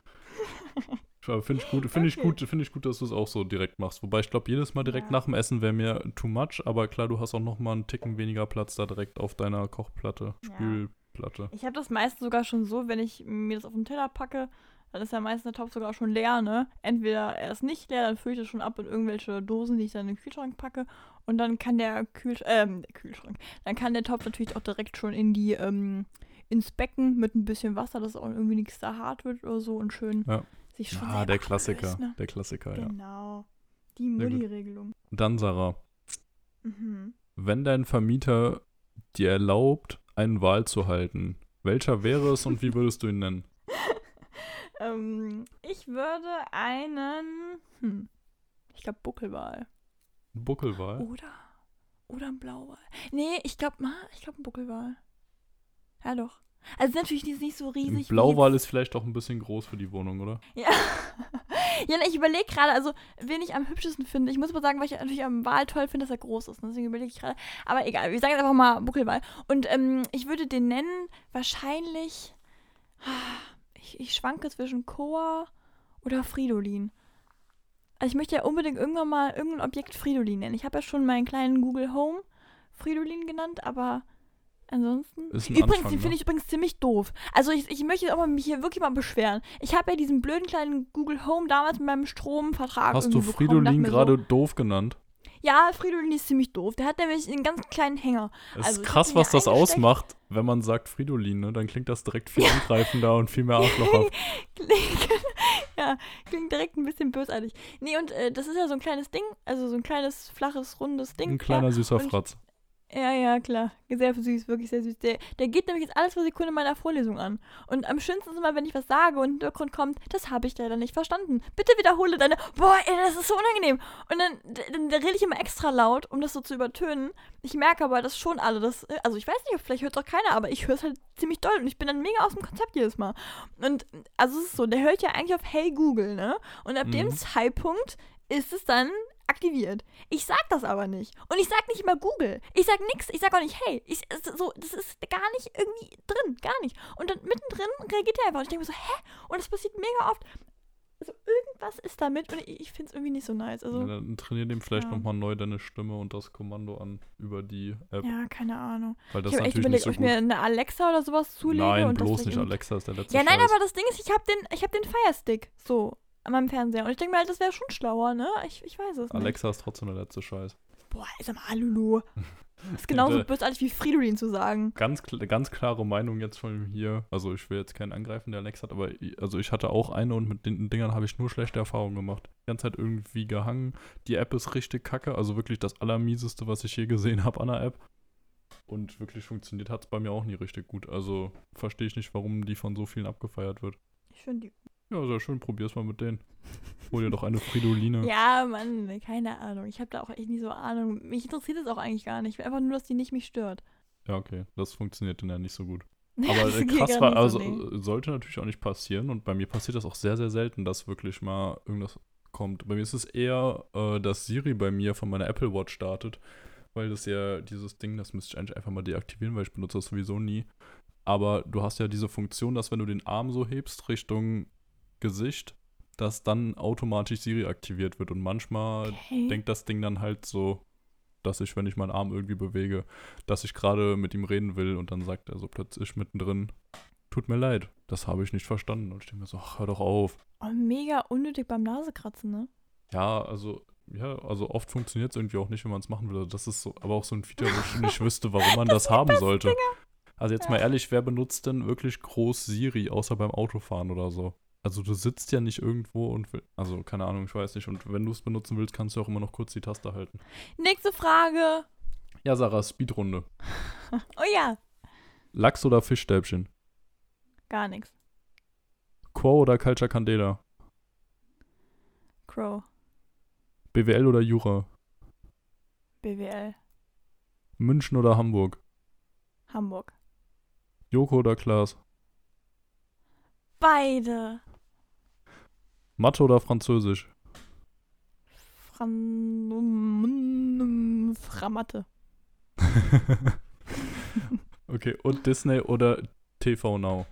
Finde ich gut, finde ich gut, finde ich gut, dass du es auch so direkt machst. Wobei ich glaube, jedes Mal direkt Ja. nach dem Essen wäre mir too much, aber klar, du hast auch noch mal einen Ticken weniger Platz da direkt auf deiner Kochplatte, Ja. Spülplatte. Ich habe das meistens sogar schon so, wenn ich mir das auf den Teller packe, dann ist ja meistens der Topf sogar schon leer, ne? Entweder er ist nicht leer, dann fülle ich das schon ab in irgendwelche Dosen, die ich dann in den Kühlschrank packe. Und dann kann der Kühlschrank, ähm, der Kühlschrank, dann kann der Topf natürlich auch direkt schon in die, ähm, ins Becken mit ein bisschen Wasser, dass auch irgendwie nichts da hart wird oder so und schön Ja. Sich schon Ah, der Klassiker, ablöst, ne? der Klassiker, ja. Genau. Die. Mutti-Regelung. Dann, Sarah, Mhm. wenn dein Vermieter dir erlaubt, einen Wahl zu halten, welcher wäre es und wie würdest du ihn nennen? Ähm, ich würde einen, hm, ich glaube Buckelwal. Buckelwahl? Oder, oder ein Blauwal. Nee, ich glaube, ich glaube ein Buckelwal. Ja, doch. Also natürlich ist nicht so riesig. Ein Blauwal ist vielleicht auch ein bisschen groß für die Wohnung, oder? Ja. ja, ne, ich überlege gerade, also, wen ich am hübschesten finde. Ich muss mal sagen, weil ich natürlich am Wal toll finde, dass er groß ist. ne, Deswegen überlege ich gerade. Aber egal, wir sagen jetzt einfach mal Buckelwal. Und ähm, ich würde den nennen, wahrscheinlich. Ich, ich schwanke zwischen Koa oder Fridolin. Also, ich möchte ja unbedingt irgendwann mal irgendein Objekt Fridolin nennen. Ich habe ja schon meinen kleinen Google Home Fridolin genannt, aber. Ansonsten. Übrigens, Anfang, den ne? finde ich übrigens ziemlich doof. Also ich, ich möchte auch mal mich hier wirklich mal beschweren. Ich habe ja diesen blöden kleinen Google Home damals mit meinem Stromvertrag Hast du Fridolin gerade So, doof genannt? ja, Fridolin ist ziemlich doof. Der hat nämlich einen ganz kleinen Hänger. Es Also, ist krass, was das ausmacht, wenn man sagt Fridolin, ne? Dann klingt das direkt viel angreifender und viel mehr arschlochhaft. Klingt, ja, klingt direkt ein bisschen bösartig. Nee, und äh, das ist ja so ein kleines Ding, also so ein kleines, flaches, rundes Ding. Ein kleiner ja, süßer und- Fratz. Ja, ja, klar. Sehr süß, wirklich sehr süß. Der, der geht nämlich jetzt alles pro Sekunde meiner Vorlesung an. Und am schönsten ist immer, wenn ich was sage und im Hintergrund kommt, das habe ich leider nicht verstanden. Bitte wiederhole deine. Boah, ey, das ist so unangenehm. Und dann, dann, dann rede ich immer extra laut, um das so zu übertönen. Ich merke aber, dass schon alle das. Also ich weiß nicht, vielleicht hört es auch keiner, aber ich höre es halt ziemlich doll und ich bin dann mega aus dem Konzept jedes Mal. Und also es ist so, der hört ja eigentlich auf Hey Google, ne? Und ab mhm. dem Zeitpunkt ist es dann aktiviert. Ich sag das aber nicht. Und ich sag nicht immer Google. Ich sag nix. Ich sag auch nicht, hey. Ich, so, das ist gar nicht irgendwie drin. Gar nicht. Und dann mittendrin reagiert er einfach. Und ich denke mir so, hä? Und das passiert mega oft. Also irgendwas ist damit und ich, ich finde es irgendwie nicht so nice. Also, ja, dann trainier dem vielleicht ja. nochmal neu deine Stimme und das Kommando an über die App. Ja, keine Ahnung. Weil das ich habe echt überlegt, so ob ich mir eine Alexa oder sowas zulege. Nein, bloß nicht. Alexa ist der letzte Ja, nein, Scheiß. aber das Ding ist, ich habe den, hab den Firestick. So an meinem Fernseher. Und ich denke mir halt, das wäre schon schlauer, ne? Ich, ich weiß es nicht. Alexa ist trotzdem der letzte Scheiß. Boah, sag mal, Lulu. Das ist genauso bösartig wie Fridolin zu sagen. Ganz, ganz klare Meinung jetzt von hier. Also ich will jetzt keinen angreifen, der Alexa hat, aber ich, also ich hatte auch eine und mit den Dingern habe ich nur schlechte Erfahrungen gemacht. Die ganze Zeit irgendwie gehangen. Die App ist richtig kacke, also wirklich das Allermieseste, was ich je gesehen habe an der App. Und wirklich funktioniert hat es bei mir auch nie richtig gut. Also verstehe ich nicht, warum die von so vielen abgefeiert wird. Ich finde die ja, sehr schön. Probier's mal mit denen. Hol dir doch eine Fridoline. ja, Mann, keine Ahnung. Ich habe da auch echt nicht so Ahnung. Mich interessiert es auch eigentlich gar nicht. Ich will einfach nur, dass die nicht mich stört. Ja, okay. Das funktioniert dann ja nicht so gut. Aber äh, krass war, also so sollte natürlich auch nicht passieren. Und bei mir passiert das auch sehr, sehr selten, dass wirklich mal irgendwas kommt. Bei mir ist es eher, äh, dass Siri bei mir von meiner Apple Watch startet. Weil das ja dieses Ding, das müsste ich eigentlich einfach mal deaktivieren, weil ich benutze das sowieso nie. Aber du hast ja diese Funktion, dass wenn du den Arm so hebst Richtung Gesicht, dass dann automatisch Siri aktiviert wird. Und manchmal okay. denkt das Ding dann halt so, dass ich, wenn ich meinen Arm irgendwie bewege, dass ich gerade mit ihm reden will und dann sagt er so plötzlich mittendrin, tut mir leid, das habe ich nicht verstanden. Und ich denke mir so, ach, hör doch auf. Oh, mega unnötig beim Nasekratzen, ne? Ja, also, ja, also oft funktioniert es irgendwie auch nicht, wenn man es machen will. Also das ist so, aber auch so ein Feature, wo ich nicht wüsste, warum man das, das haben sollte. Dinger. Also jetzt mal ehrlich, wer benutzt denn wirklich groß Siri, außer beim Autofahren oder so? Also du sitzt ja nicht irgendwo und will, also keine Ahnung, ich weiß nicht. Und wenn du es benutzen willst, kannst du auch immer noch kurz die Taste halten. Nächste Frage. Ja, Sarah, Speedrunde. oh ja. Lachs oder Fischstäbchen? Gar nichts. Quo oder Culture Candela? Crow. BWL oder Jura? BWL. München oder Hamburg? Hamburg. Joko oder Klaas? Beide. Mathe oder Französisch? Fran Framatte. okay, und Disney oder TV Now?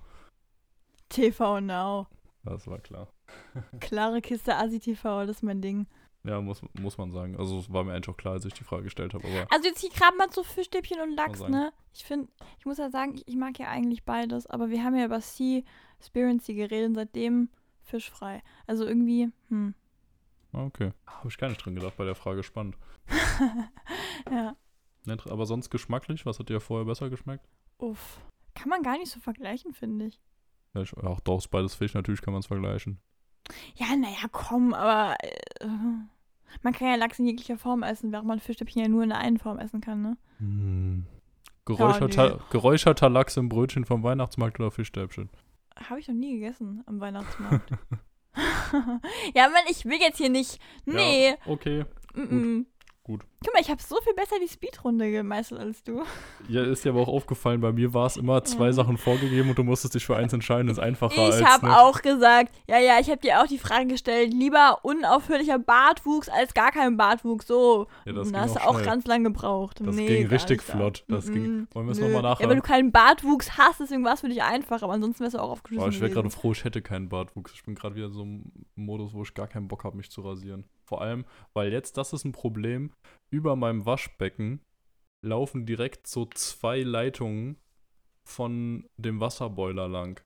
TV Now. Das war klar. Klare Kiste Asi TV, das ist mein Ding. Ja, muss, muss man sagen. Also es war mir eigentlich auch klar, als ich die Frage gestellt habe. Aber also jetzt hier gerade mal zu Fischstäbchen und Lachs, ne? Ich finde, ich muss ja sagen, ich, ich, mag ja eigentlich beides, aber wir haben ja über Sea Spirancy geredet und seitdem fischfrei. Also irgendwie, hm. Ah, okay. Habe ich gar nicht drin gedacht bei der Frage. Spannend. ja. Aber sonst geschmacklich? Was hat dir vorher besser geschmeckt? Uff. Kann man gar nicht so vergleichen, finde ich. Ja, ich, auch doch, beides Fisch, natürlich kann man es vergleichen. Ja, naja, komm, aber äh, man kann ja Lachs in jeglicher Form essen, während man Fischstäbchen ja nur in der einen Form essen kann, ne? Hm. Geräucherter, ja, geräucherter Lachs im Brötchen vom Weihnachtsmarkt oder Fischstäbchen? Habe ich noch nie gegessen am Weihnachtsmarkt. ja, Mann, ich will jetzt hier nicht. Nee. Ja, okay. Mm -mm. Gut. Guck mal, ich habe so viel besser die Speedrunde gemeistert als du. Ja, ist dir aber auch aufgefallen, bei mir war es immer zwei ja. Sachen vorgegeben und du musstest dich für eins entscheiden, ist einfacher ich als. Ich habe ne? auch gesagt, ja, ja, ich habe dir auch die Frage gestellt, lieber unaufhörlicher Bartwuchs als gar kein Bartwuchs. So, ja, das da hast du auch ganz lang gebraucht. Das nee, ging richtig flott. Das mm ging, wollen wir es nochmal nachher? Ja, wenn du keinen Bartwuchs hast, deswegen war es für dich einfach, aber ansonsten wärst du auch aufgeschlossen. Oh, ich wäre gerade froh, ich hätte keinen Bartwuchs. Ich bin gerade wieder so im Modus, wo ich gar keinen Bock habe, mich zu rasieren. Vor allem, weil jetzt, das ist ein Problem, über meinem Waschbecken laufen direkt so zwei Leitungen von dem Wasserboiler lang.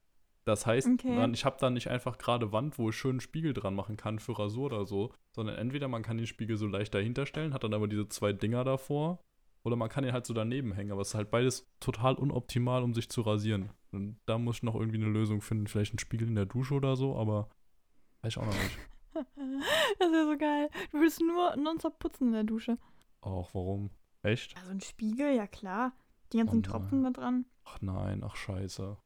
Das heißt, okay. ich habe da nicht einfach gerade Wand, wo ich schön einen Spiegel dran machen kann für Rasur oder so, sondern entweder man kann den Spiegel so leicht dahinter stellen, hat dann aber diese zwei Dinger davor, oder man kann ihn halt so daneben hängen, aber es ist halt beides total unoptimal, um sich zu rasieren. Und da muss ich noch irgendwie eine Lösung finden, vielleicht einen Spiegel in der Dusche oder so, aber weiß ich auch noch nicht. das wäre so geil. Du willst nur nonstop putzen in der Dusche. Auch warum? Echt? Also ein Spiegel, ja klar. Die ganzen Oh Tropfen da dran. Ach nein, ach scheiße.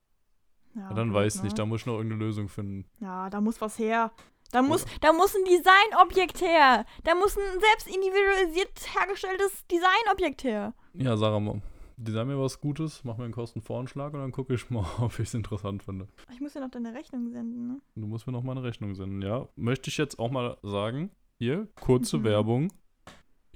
Ja, Ja, dann blöd, weiß nicht, ne? da muss ich noch irgendeine Lösung finden. Ja, da muss was her. Da muss, da muss ein Designobjekt her. Da muss ein selbst individualisiert hergestelltes Designobjekt her. Ja, Sarah, mal, design mir was Gutes, mach mir einen Kostenvoranschlag und dann gucke ich mal, ob ich es interessant finde. Ich muss ja noch deine Rechnung senden, ne? Du musst mir noch mal eine Rechnung senden, ja. Möchte ich jetzt auch mal sagen, hier, kurze Mhm. Werbung.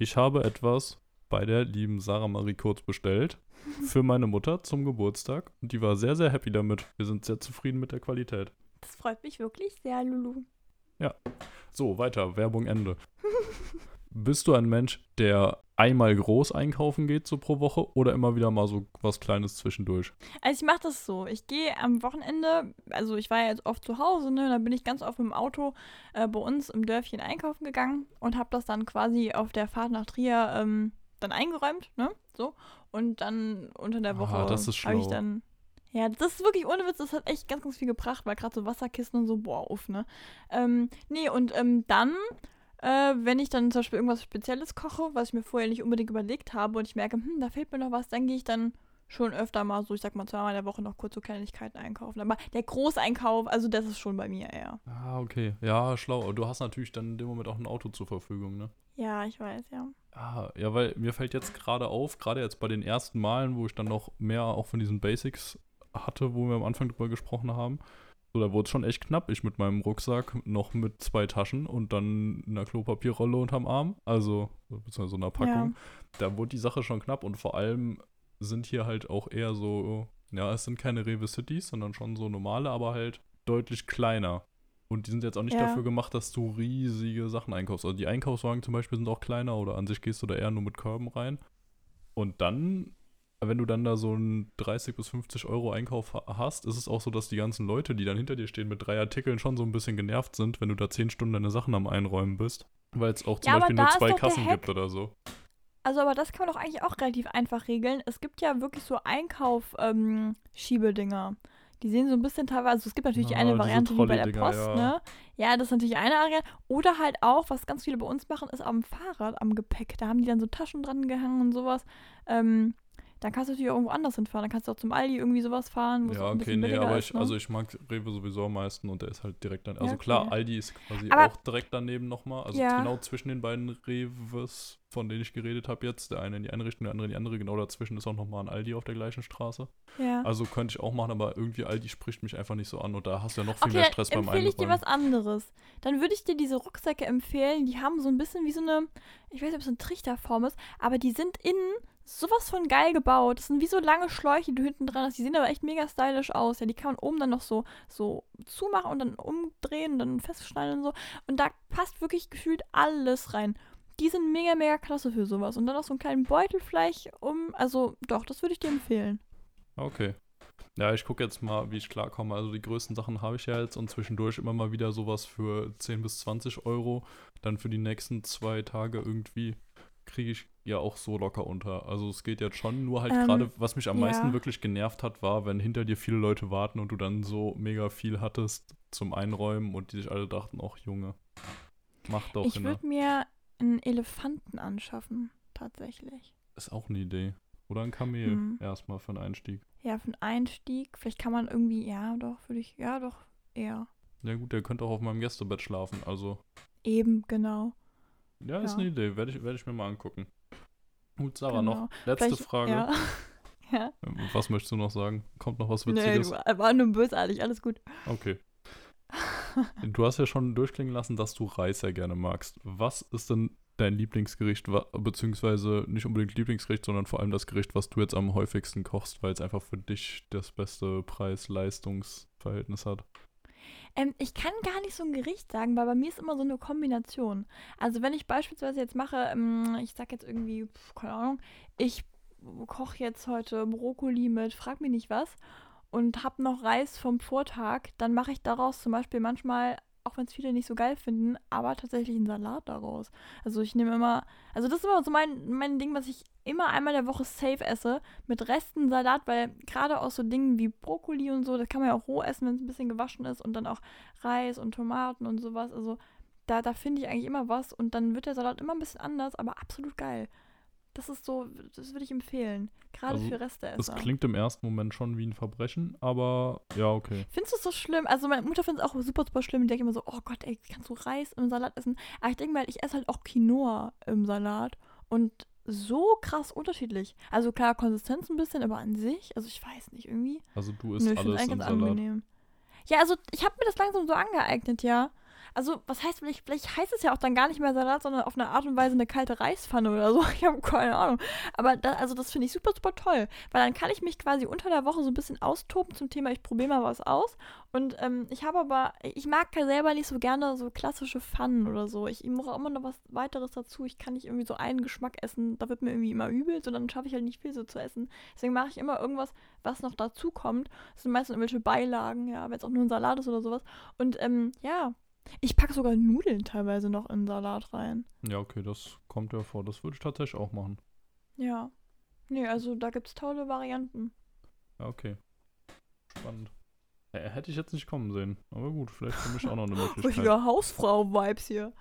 Ich habe etwas bei der lieben Sarah Marie Kurz bestellt für meine Mutter zum Geburtstag. Und die war sehr, sehr happy damit. Wir sind sehr zufrieden mit der Qualität. Das freut mich wirklich sehr, Lulu. So, weiter, Werbung Ende. Bist du ein Mensch, der einmal groß einkaufen geht so pro Woche oder immer wieder mal so was Kleines zwischendurch? Also ich mache das so. Ich gehe am Wochenende, also ich war ja jetzt oft zu Hause, ne? Da bin ich ganz oft mit dem Auto äh, bei uns im Dörfchen einkaufen gegangen und habe das dann quasi auf der Fahrt nach Trier ähm, dann eingeräumt, ne? So. Und dann unter der Ah, Woche habe ich dann. Ja, das ist wirklich ohne Witz, das hat echt ganz, ganz viel gebracht, weil gerade so Wasserkisten und so, boah, uff, ne? Ähm, nee, und ähm, dann, äh, wenn ich dann zum Beispiel irgendwas Spezielles koche, was ich mir vorher nicht unbedingt überlegt habe und ich merke, hm, da fehlt mir noch was, dann gehe ich dann schon öfter mal so, ich sag mal zweimal in der Woche noch kurz so Kleinigkeiten einkaufen. Aber der Großeinkauf, also das ist schon bei mir eher. Ah, okay. Ja, schlau. Du hast natürlich dann in dem Moment auch ein Auto zur Verfügung, ne? Ja, ich weiß, ja. Ah, ja, weil mir fällt jetzt gerade auf, gerade jetzt bei den ersten Malen, wo ich dann noch mehr auch von diesen Basics hatte, wo wir am Anfang drüber gesprochen haben. So, da wurde es schon echt knapp. Ich mit meinem Rucksack noch mit zwei Taschen und dann einer Klopapierrolle unterm Arm, also beziehungsweise so einer Packung. Da wurde die Sache schon knapp und vor allem sind hier halt auch eher so, ja, es sind keine Rewe Cities, sondern schon so normale, aber halt deutlich kleiner. Und die sind jetzt auch nicht Ja. dafür gemacht, dass du riesige Sachen einkaufst. Also die Einkaufswagen zum Beispiel sind auch kleiner oder an sich gehst du da eher nur mit Körben rein. Und dann, wenn du dann da so einen 30 bis 50 Euro Einkauf ha- hast, ist es auch so, dass die ganzen Leute, die dann hinter dir stehen mit drei Artikeln, schon so ein bisschen genervt sind, wenn du da 10 Stunden deine Sachen am Einräumen bist. Weil es auch zum Ja, Beispiel nur zwei Kassen gibt oder so. Also, aber das kann man doch eigentlich auch relativ einfach regeln. Es gibt ja wirklich so Einkauf-Schiebedinger. die sehen so ein bisschen teilweise, also es gibt natürlich Ah, eine diese Variante wie bei der Post, ja. ne? Ja, das ist natürlich eine Variante. Oder halt auch, was ganz viele bei uns machen, ist am Fahrrad, am Gepäck. Da haben die dann so Taschen dran gehangen und sowas. Ähm, dann kannst du natürlich auch irgendwo anders hinfahren. Dann kannst du auch zum Aldi irgendwie sowas fahren, Ja, okay, nee, aber ist, ich, ne? also ich mag Rewe sowieso am meisten und der ist halt direkt dann. Also okay. klar, Aldi ist quasi Aber- auch direkt daneben nochmal. Also Ja. genau zwischen den beiden Reves, von denen ich geredet habe jetzt. Der eine in die eine Richtung, der andere in die andere. Genau dazwischen ist auch nochmal ein Aldi auf der gleichen Straße. ja. Also könnte ich auch machen, aber irgendwie Aldi spricht mich einfach nicht so an und da hast du ja noch viel Okay, mehr Stress beim empfehle ich dir Einräumen. was anderes. Dann würde ich dir diese Rucksäcke empfehlen. Die haben so ein bisschen wie so eine, ich weiß nicht, ob es eine Trichterform ist, aber die sind innen sowas von geil gebaut. Das sind wie so lange Schläuche, die du hinten dran hast. Die sehen aber echt mega stylisch aus. Ja, die kann man oben dann noch so, so zumachen und dann umdrehen und dann festschneiden und so. Und da passt wirklich gefühlt alles rein. Die sind mega, mega klasse für sowas. Und dann noch so einen kleinen Beutel vielleicht um. Also doch, das würde ich dir empfehlen. Okay. Ja, ich gucke jetzt mal, wie ich klarkomme. Also die größten Sachen habe ich ja jetzt und zwischendurch immer mal wieder sowas für 10 bis 20 Euro. Dann für die nächsten zwei Tage irgendwie kriege ich ja auch so locker unter. Also es geht jetzt schon, nur halt Ähm, gerade, was mich am meisten ja. wirklich genervt hat, war, wenn hinter dir viele Leute warten und du dann so mega viel hattest zum Einräumen und die sich alle dachten, ach Junge, mach doch ich hin. würde mir einen Elefanten anschaffen, tatsächlich. Ist auch eine Idee. Oder ein Kamel Hm. erstmal für einen Einstieg. Ja, für einen Einstieg. Vielleicht kann man irgendwie, ja, doch, würde ich, ja, doch, eher. Ja gut, der könnte auch auf meinem Gästebett schlafen. Also Eben, genau. Ja, ist Ja. eine Idee. Werde ich, werde ich mir mal angucken. Gut, Sarah, Genau. noch letzte Vielleicht- Frage. Ja. ja. Ähm, Was möchtest du noch sagen? Kommt noch was Nee, Witziges? du war nur bösartig, alles gut. Okay. Du hast ja schon durchklingen lassen, dass du Reis sehr gerne magst. Was ist denn dein Lieblingsgericht, beziehungsweise nicht unbedingt Lieblingsgericht, sondern vor allem das Gericht, was du jetzt am häufigsten kochst, weil es einfach für dich das beste Preis-Leistungs-Verhältnis hat? Ähm, ich kann gar nicht so ein Gericht sagen, weil bei mir ist immer so eine Kombination. Also wenn ich beispielsweise jetzt mache, ähm, ich sag jetzt irgendwie, pf, keine Ahnung, ich koche jetzt heute Brokkoli mit frag mich nicht was und hab noch Reis vom Vortag, dann mache ich daraus zum Beispiel manchmal, auch wenn es viele nicht so geil finden, aber tatsächlich einen Salat daraus. Also ich nehme immer, also das ist immer so mein, mein Ding, was ich immer einmal in der Woche safe esse, mit Resten Salat, weil gerade aus so Dingen wie Brokkoli und so, das kann man ja auch roh essen, wenn es ein bisschen gewaschen ist und dann auch Reis und Tomaten und sowas. Also da, da finde ich eigentlich immer was und dann wird der Salat immer ein bisschen anders, aber absolut geil. Das ist so, das würde ich empfehlen. Gerade Also, für Das Resteesser. klingt im ersten Moment schon wie ein Verbrechen, aber ja, okay. Findest du es so schlimm? Also meine Mutter findet es auch super, super schlimm. Die denkt immer so, oh Gott, ey, kannst du Reis im Salat essen? Aber ich denke mal, ich esse halt auch Quinoa im Salat. Und so krass unterschiedlich. Also klar, Konsistenz ein bisschen, aber an sich, also ich weiß nicht, irgendwie. Also du isst Nö, ich finde alles es im eigentlich ganz Salat. angenehm. Ja, also ich habe mir das langsam so angeeignet, ja. Also, was heißt, vielleicht, vielleicht heißt es ja auch dann gar nicht mehr Salat, sondern auf eine Art und Weise eine kalte Reispfanne oder so. Ich habe keine Ahnung. Aber da, also das finde ich super, super toll. Weil dann kann ich mich quasi unter der Woche so ein bisschen austoben zum Thema, ich probiere mal was aus. Und ähm, ich habe aber, ich mag selber nicht so gerne so klassische Pfannen oder so. Ich, ich brauche immer noch was weiteres dazu. Ich kann nicht irgendwie so einen Geschmack essen. Da wird mir irgendwie immer übel, so dann schaffe ich halt nicht viel so zu essen. Deswegen mache ich immer irgendwas, was noch dazu kommt. Das sind meistens irgendwelche Beilagen, ja, wenn es auch nur ein Salat ist oder sowas. Und ähm, ja, ich packe sogar Nudeln teilweise noch in Salat rein. Ja, okay, das kommt ja vor. Das würde ich tatsächlich auch machen. Ja. Nee, also da gibt es tolle Varianten. Ja, okay. Spannend. Äh, hätte ich jetzt nicht kommen sehen. Aber gut, vielleicht für mich auch noch eine Möglichkeit. Richtiger Hausfrau-Vibes hier.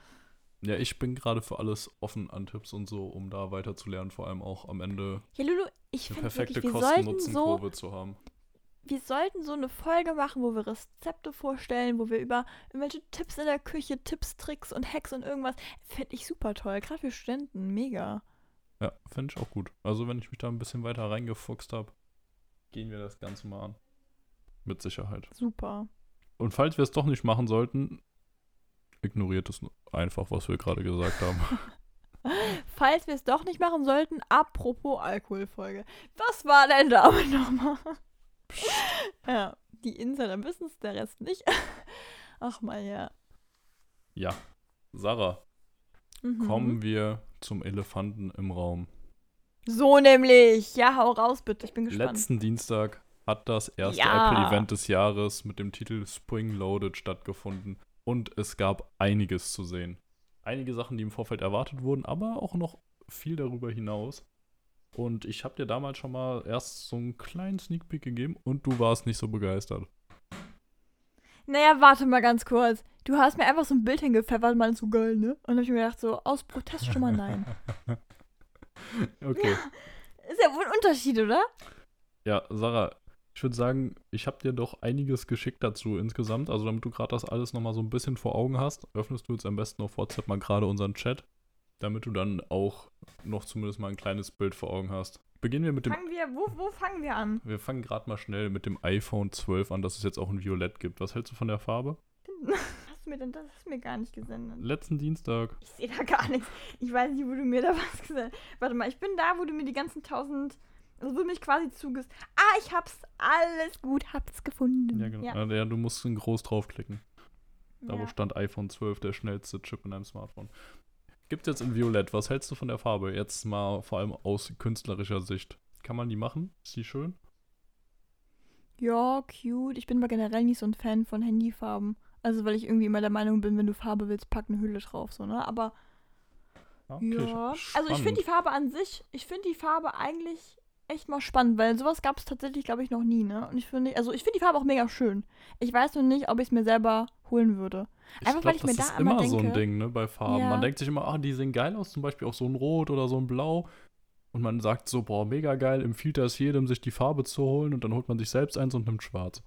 Ja, ich bin gerade für alles offen an Tipps und so, um da weiterzulernen. Vor allem auch am Ende Ja, Lulu, ich eine perfekte sollten so, Kosten-Nutzen-Kurve zu haben. Wir sollten so eine Folge machen, wo wir Rezepte vorstellen, wo wir über irgendwelche Tipps in der Küche, Tipps, Tricks und Hacks und irgendwas, finde ich super toll. Gerade für Studenten, mega. Ja, fände ich auch gut. Also, wenn ich mich da ein bisschen weiter reingefuchst habe, gehen wir das Ganze mal an. Mit Sicherheit. Super. Und falls wir es doch nicht machen sollten, ignoriert es einfach, was wir gerade gesagt haben. Falls wir es doch nicht machen sollten, apropos Alkoholfolge. Was war denn damit nochmal? Ja, die Insider wissen es, der Rest nicht. Ach mal, ja. Ja. Sarah, Mhm. kommen wir zum Elefanten im Raum. So nämlich. Ja, hau raus bitte, ich bin gespannt. Letzten Dienstag hat das erste Ja. Apple-Event des Jahres mit dem Titel Spring Loaded stattgefunden. Und es gab einiges zu sehen. Einige Sachen, die im Vorfeld erwartet wurden, aber auch noch viel darüber hinaus. Und ich habe dir damals schon mal erst so einen kleinen Sneak Peek gegeben und du warst nicht so begeistert. Naja, warte mal ganz kurz. Du hast mir einfach so ein Bild hingepfeffert, mal so geil, ne? Und dann hab ich mir gedacht, so aus Protest schon mal nein. Okay. Ist ja wohl ein Unterschied, oder? Ja, Sarah, ich würde sagen, ich habe dir doch einiges geschickt dazu insgesamt. Also damit du gerade das alles nochmal so ein bisschen vor Augen hast, öffnest du jetzt am besten auf WhatsApp mal gerade unseren Chat, damit du dann auch noch zumindest mal ein kleines Bild vor Augen hast. Beginnen wir mit dem... Fangen wir, wo, wo fangen wir an? Wir fangen gerade mal schnell mit dem iPhone 12 an, dass es jetzt auch ein Violett gibt. Was hältst du von der Farbe? Hast du mir denn das hast du mir gar nicht gesendet? Letzten Dienstag. Ich sehe da gar nichts. Ich weiß nicht, wo du mir da was gesagt hast. Warte mal, ich bin da, wo du mir die ganzen tausend. Also wo du mich quasi zuges. Ah, ich hab's alles gut, hab's gefunden. Ja, genau. Ja. Ja. du musst ein groß draufklicken. Da wo Ja. stand iPhone 12, der schnellste Chip in einem Smartphone. Gibt jetzt in Violett. Was hältst du von der Farbe? Jetzt mal vor allem aus künstlerischer Sicht. Kann man die machen? Ist die schön? ja, cute. Ich bin aber generell nicht so ein Fan von Handyfarben. Also weil ich irgendwie immer der Meinung bin, wenn du Farbe willst, pack eine Hülle drauf, so, ne? Aber ja. Also ich finde die Farbe an sich, ich finde die Farbe eigentlich echt mal spannend, weil sowas gab es tatsächlich, glaube ich, noch nie, ne? Und ich finde, also ich finde die Farbe auch mega schön. Ich weiß nur nicht, ob ich es mir selber holen würde. Einfach, weil ich das mir ist da immer immer so ein denke- Ding, ne, bei Farben. Ja. Man denkt sich immer, ah, die sehen geil aus, zum Beispiel auch so ein Rot oder so ein Blau. Und man sagt so, boah, mega geil, empfiehlt das jedem, sich die Farbe zu holen und dann holt man sich selbst eins und nimmt schwarz.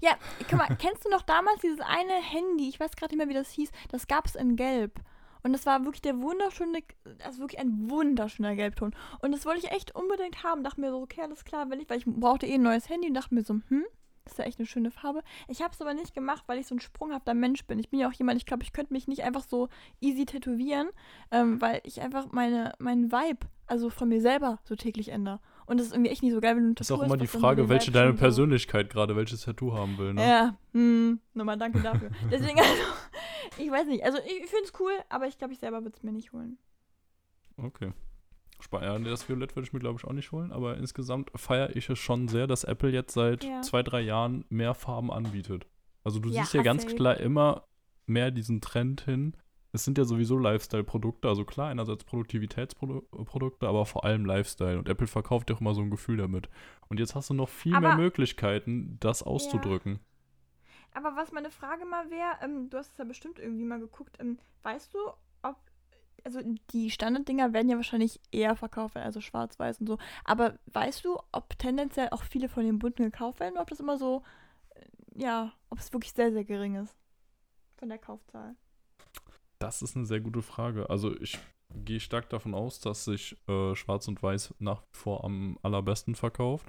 Ja, guck mal, kennst du noch damals dieses eine Handy, ich weiß gerade nicht mehr, wie das hieß, das gab es in Gelb. Und das war wirklich der wunderschöne, also wirklich ein wunderschöner Gelbton. Und das wollte ich echt unbedingt haben. Dachte mir so, okay, alles klar, will ich, weil ich brauchte eh ein neues Handy und dachte mir so, hm, das ist ja echt eine schöne Farbe. Ich habe es aber nicht gemacht, weil ich so ein sprunghafter Mensch bin. Ich bin ja auch jemand, ich glaube, ich könnte mich nicht einfach so easy tätowieren, ähm, weil ich einfach meine, meinen Vibe, also von mir selber, so täglich ändere. Und das ist irgendwie echt nicht so geil, wenn du ein Das ist Tattoo auch immer hast, die Frage, welche deine schon so- Persönlichkeit gerade, welches Tattoo haben will, ne? ja, hm, nochmal danke dafür. Deswegen, also, ich weiß nicht. Also, ich finde es cool, aber ich glaube, ich selber würde es mir nicht holen. Okay. Ja, das Violett würde ich mir, glaube ich, auch nicht holen, aber insgesamt feiere ich es schon sehr, dass Apple jetzt seit Ja. zwei, drei Jahren mehr Farben anbietet. Also du Ja, siehst ja ganz klar immer mehr diesen Trend hin. Es sind ja sowieso Lifestyle-Produkte, also klar, einerseits Produktivitätsprodukte, aber vor allem Lifestyle. Und Apple verkauft ja auch immer so ein Gefühl damit. Und jetzt hast du noch viel mehr Aber- Möglichkeiten, das auszudrücken. Aber was meine Frage mal wäre, ähm, du hast es ja bestimmt irgendwie mal geguckt, ähm, weißt du, also die Standarddinger werden ja wahrscheinlich eher verkauft werden, also schwarz-weiß und so. Aber weißt du, ob tendenziell auch viele von den bunten gekauft werden oder ob das immer so, äh, ja, ob es wirklich sehr, sehr gering ist von der Kaufzahl? Das ist eine sehr gute Frage. Also ich gehe stark davon aus, dass sich äh, Schwarz und Weiß nach wie vor am allerbesten verkauft.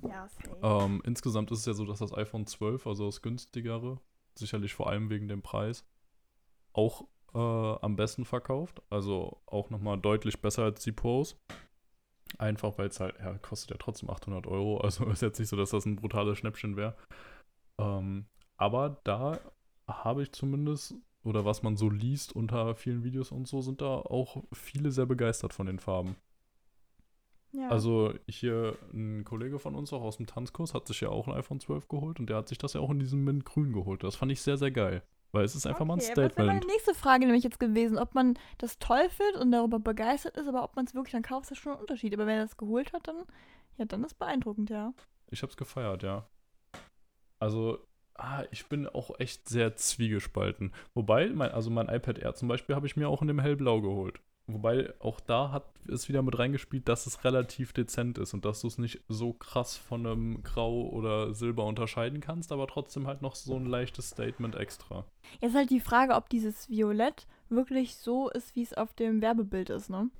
Ja, safe. Ähm, insgesamt ist es ja so, dass das iPhone 12, also das günstigere, sicherlich vor allem wegen dem Preis, auch äh, am besten verkauft. Also auch nochmal deutlich besser als die Pros. Einfach weil es halt, ja, kostet ja trotzdem 800 Euro. Also ist jetzt nicht so, dass das ein brutales Schnäppchen wäre. Ähm, aber da habe ich zumindest, oder was man so liest unter vielen Videos und so, sind da auch viele sehr begeistert von den Farben. ja. Also hier ein Kollege von uns auch aus dem Tanzkurs hat sich ja auch ein iPhone 12 geholt und der hat sich das ja auch in diesem Mintgrün geholt. Das fand ich sehr, sehr geil. Weil es ist einfach mal ein Okay, aber Das wäre meine Statement. nächste Frage nämlich jetzt gewesen, ob man das toll findet und darüber begeistert ist, aber ob man es wirklich dann kauft, ist schon ein Unterschied. Aber wenn er das geholt hat, dann, ja, dann ist beeindruckend, ja. Ich hab's gefeiert, ja. Also, ah, ich bin auch echt sehr zwiegespalten. Wobei, mein, also mein iPad Air zum Beispiel habe ich mir auch in dem hellblau geholt. Wobei auch da hat es wieder mit reingespielt, dass es relativ dezent ist und dass du es nicht so krass von einem Grau oder Silber unterscheiden kannst, aber trotzdem halt noch so ein leichtes Statement extra. Jetzt halt die Frage, ob dieses Violett wirklich so ist, wie es auf dem Werbebild ist, ne?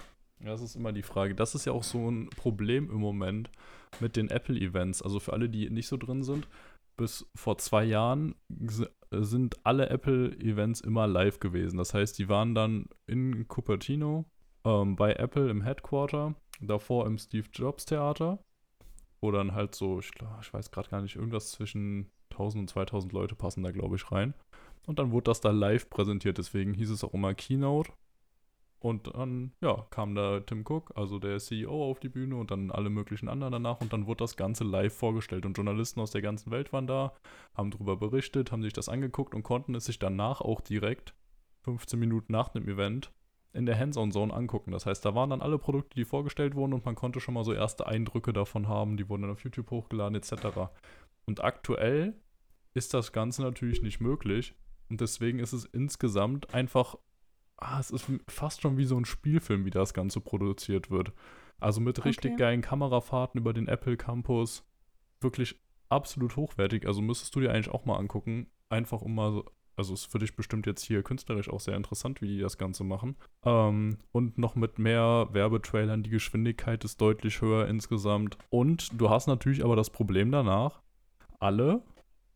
Ja, Das ist immer die Frage. Das ist ja auch so ein Problem im Moment mit den Apple-Events. Also für alle, die nicht so drin sind, bis vor zwei Jahren sind alle Apple-Events immer live gewesen. Das heißt, die waren dann in Cupertino ähm, bei Apple im Headquarter, davor im Steve Jobs Theater, wo dann halt so, ich, ich weiß gerade gar nicht, irgendwas zwischen 1000 und 2000 Leute passen da, glaube ich, rein. Und dann wurde das da live präsentiert, deswegen hieß es auch immer Keynote. Und dann, ja, kam da Tim Cook, also der CEO, auf die Bühne und dann alle möglichen anderen danach und dann wurde das Ganze live vorgestellt und Journalisten aus der ganzen Welt waren da, haben darüber berichtet, haben sich das angeguckt und konnten es sich danach auch direkt 15 Minuten nach dem Event in der Hands-on-Zone angucken. Das heißt, da waren dann alle Produkte, die vorgestellt wurden und man konnte schon mal so erste Eindrücke davon haben, die wurden dann auf YouTube hochgeladen etc. Und aktuell ist das Ganze natürlich nicht möglich und deswegen ist es insgesamt einfach ah, es ist fast schon wie so ein Spielfilm, wie das Ganze produziert wird. Also mit richtig Okay. geilen Kamerafahrten über den Apple Campus. Wirklich absolut hochwertig. Also müsstest du dir eigentlich auch mal angucken. Einfach um mal so. Also ist für dich bestimmt jetzt hier künstlerisch auch sehr interessant, wie die das Ganze machen. Ähm, und noch mit mehr Werbetrailern. Die Geschwindigkeit ist deutlich höher insgesamt. Und du hast natürlich aber das Problem danach, alle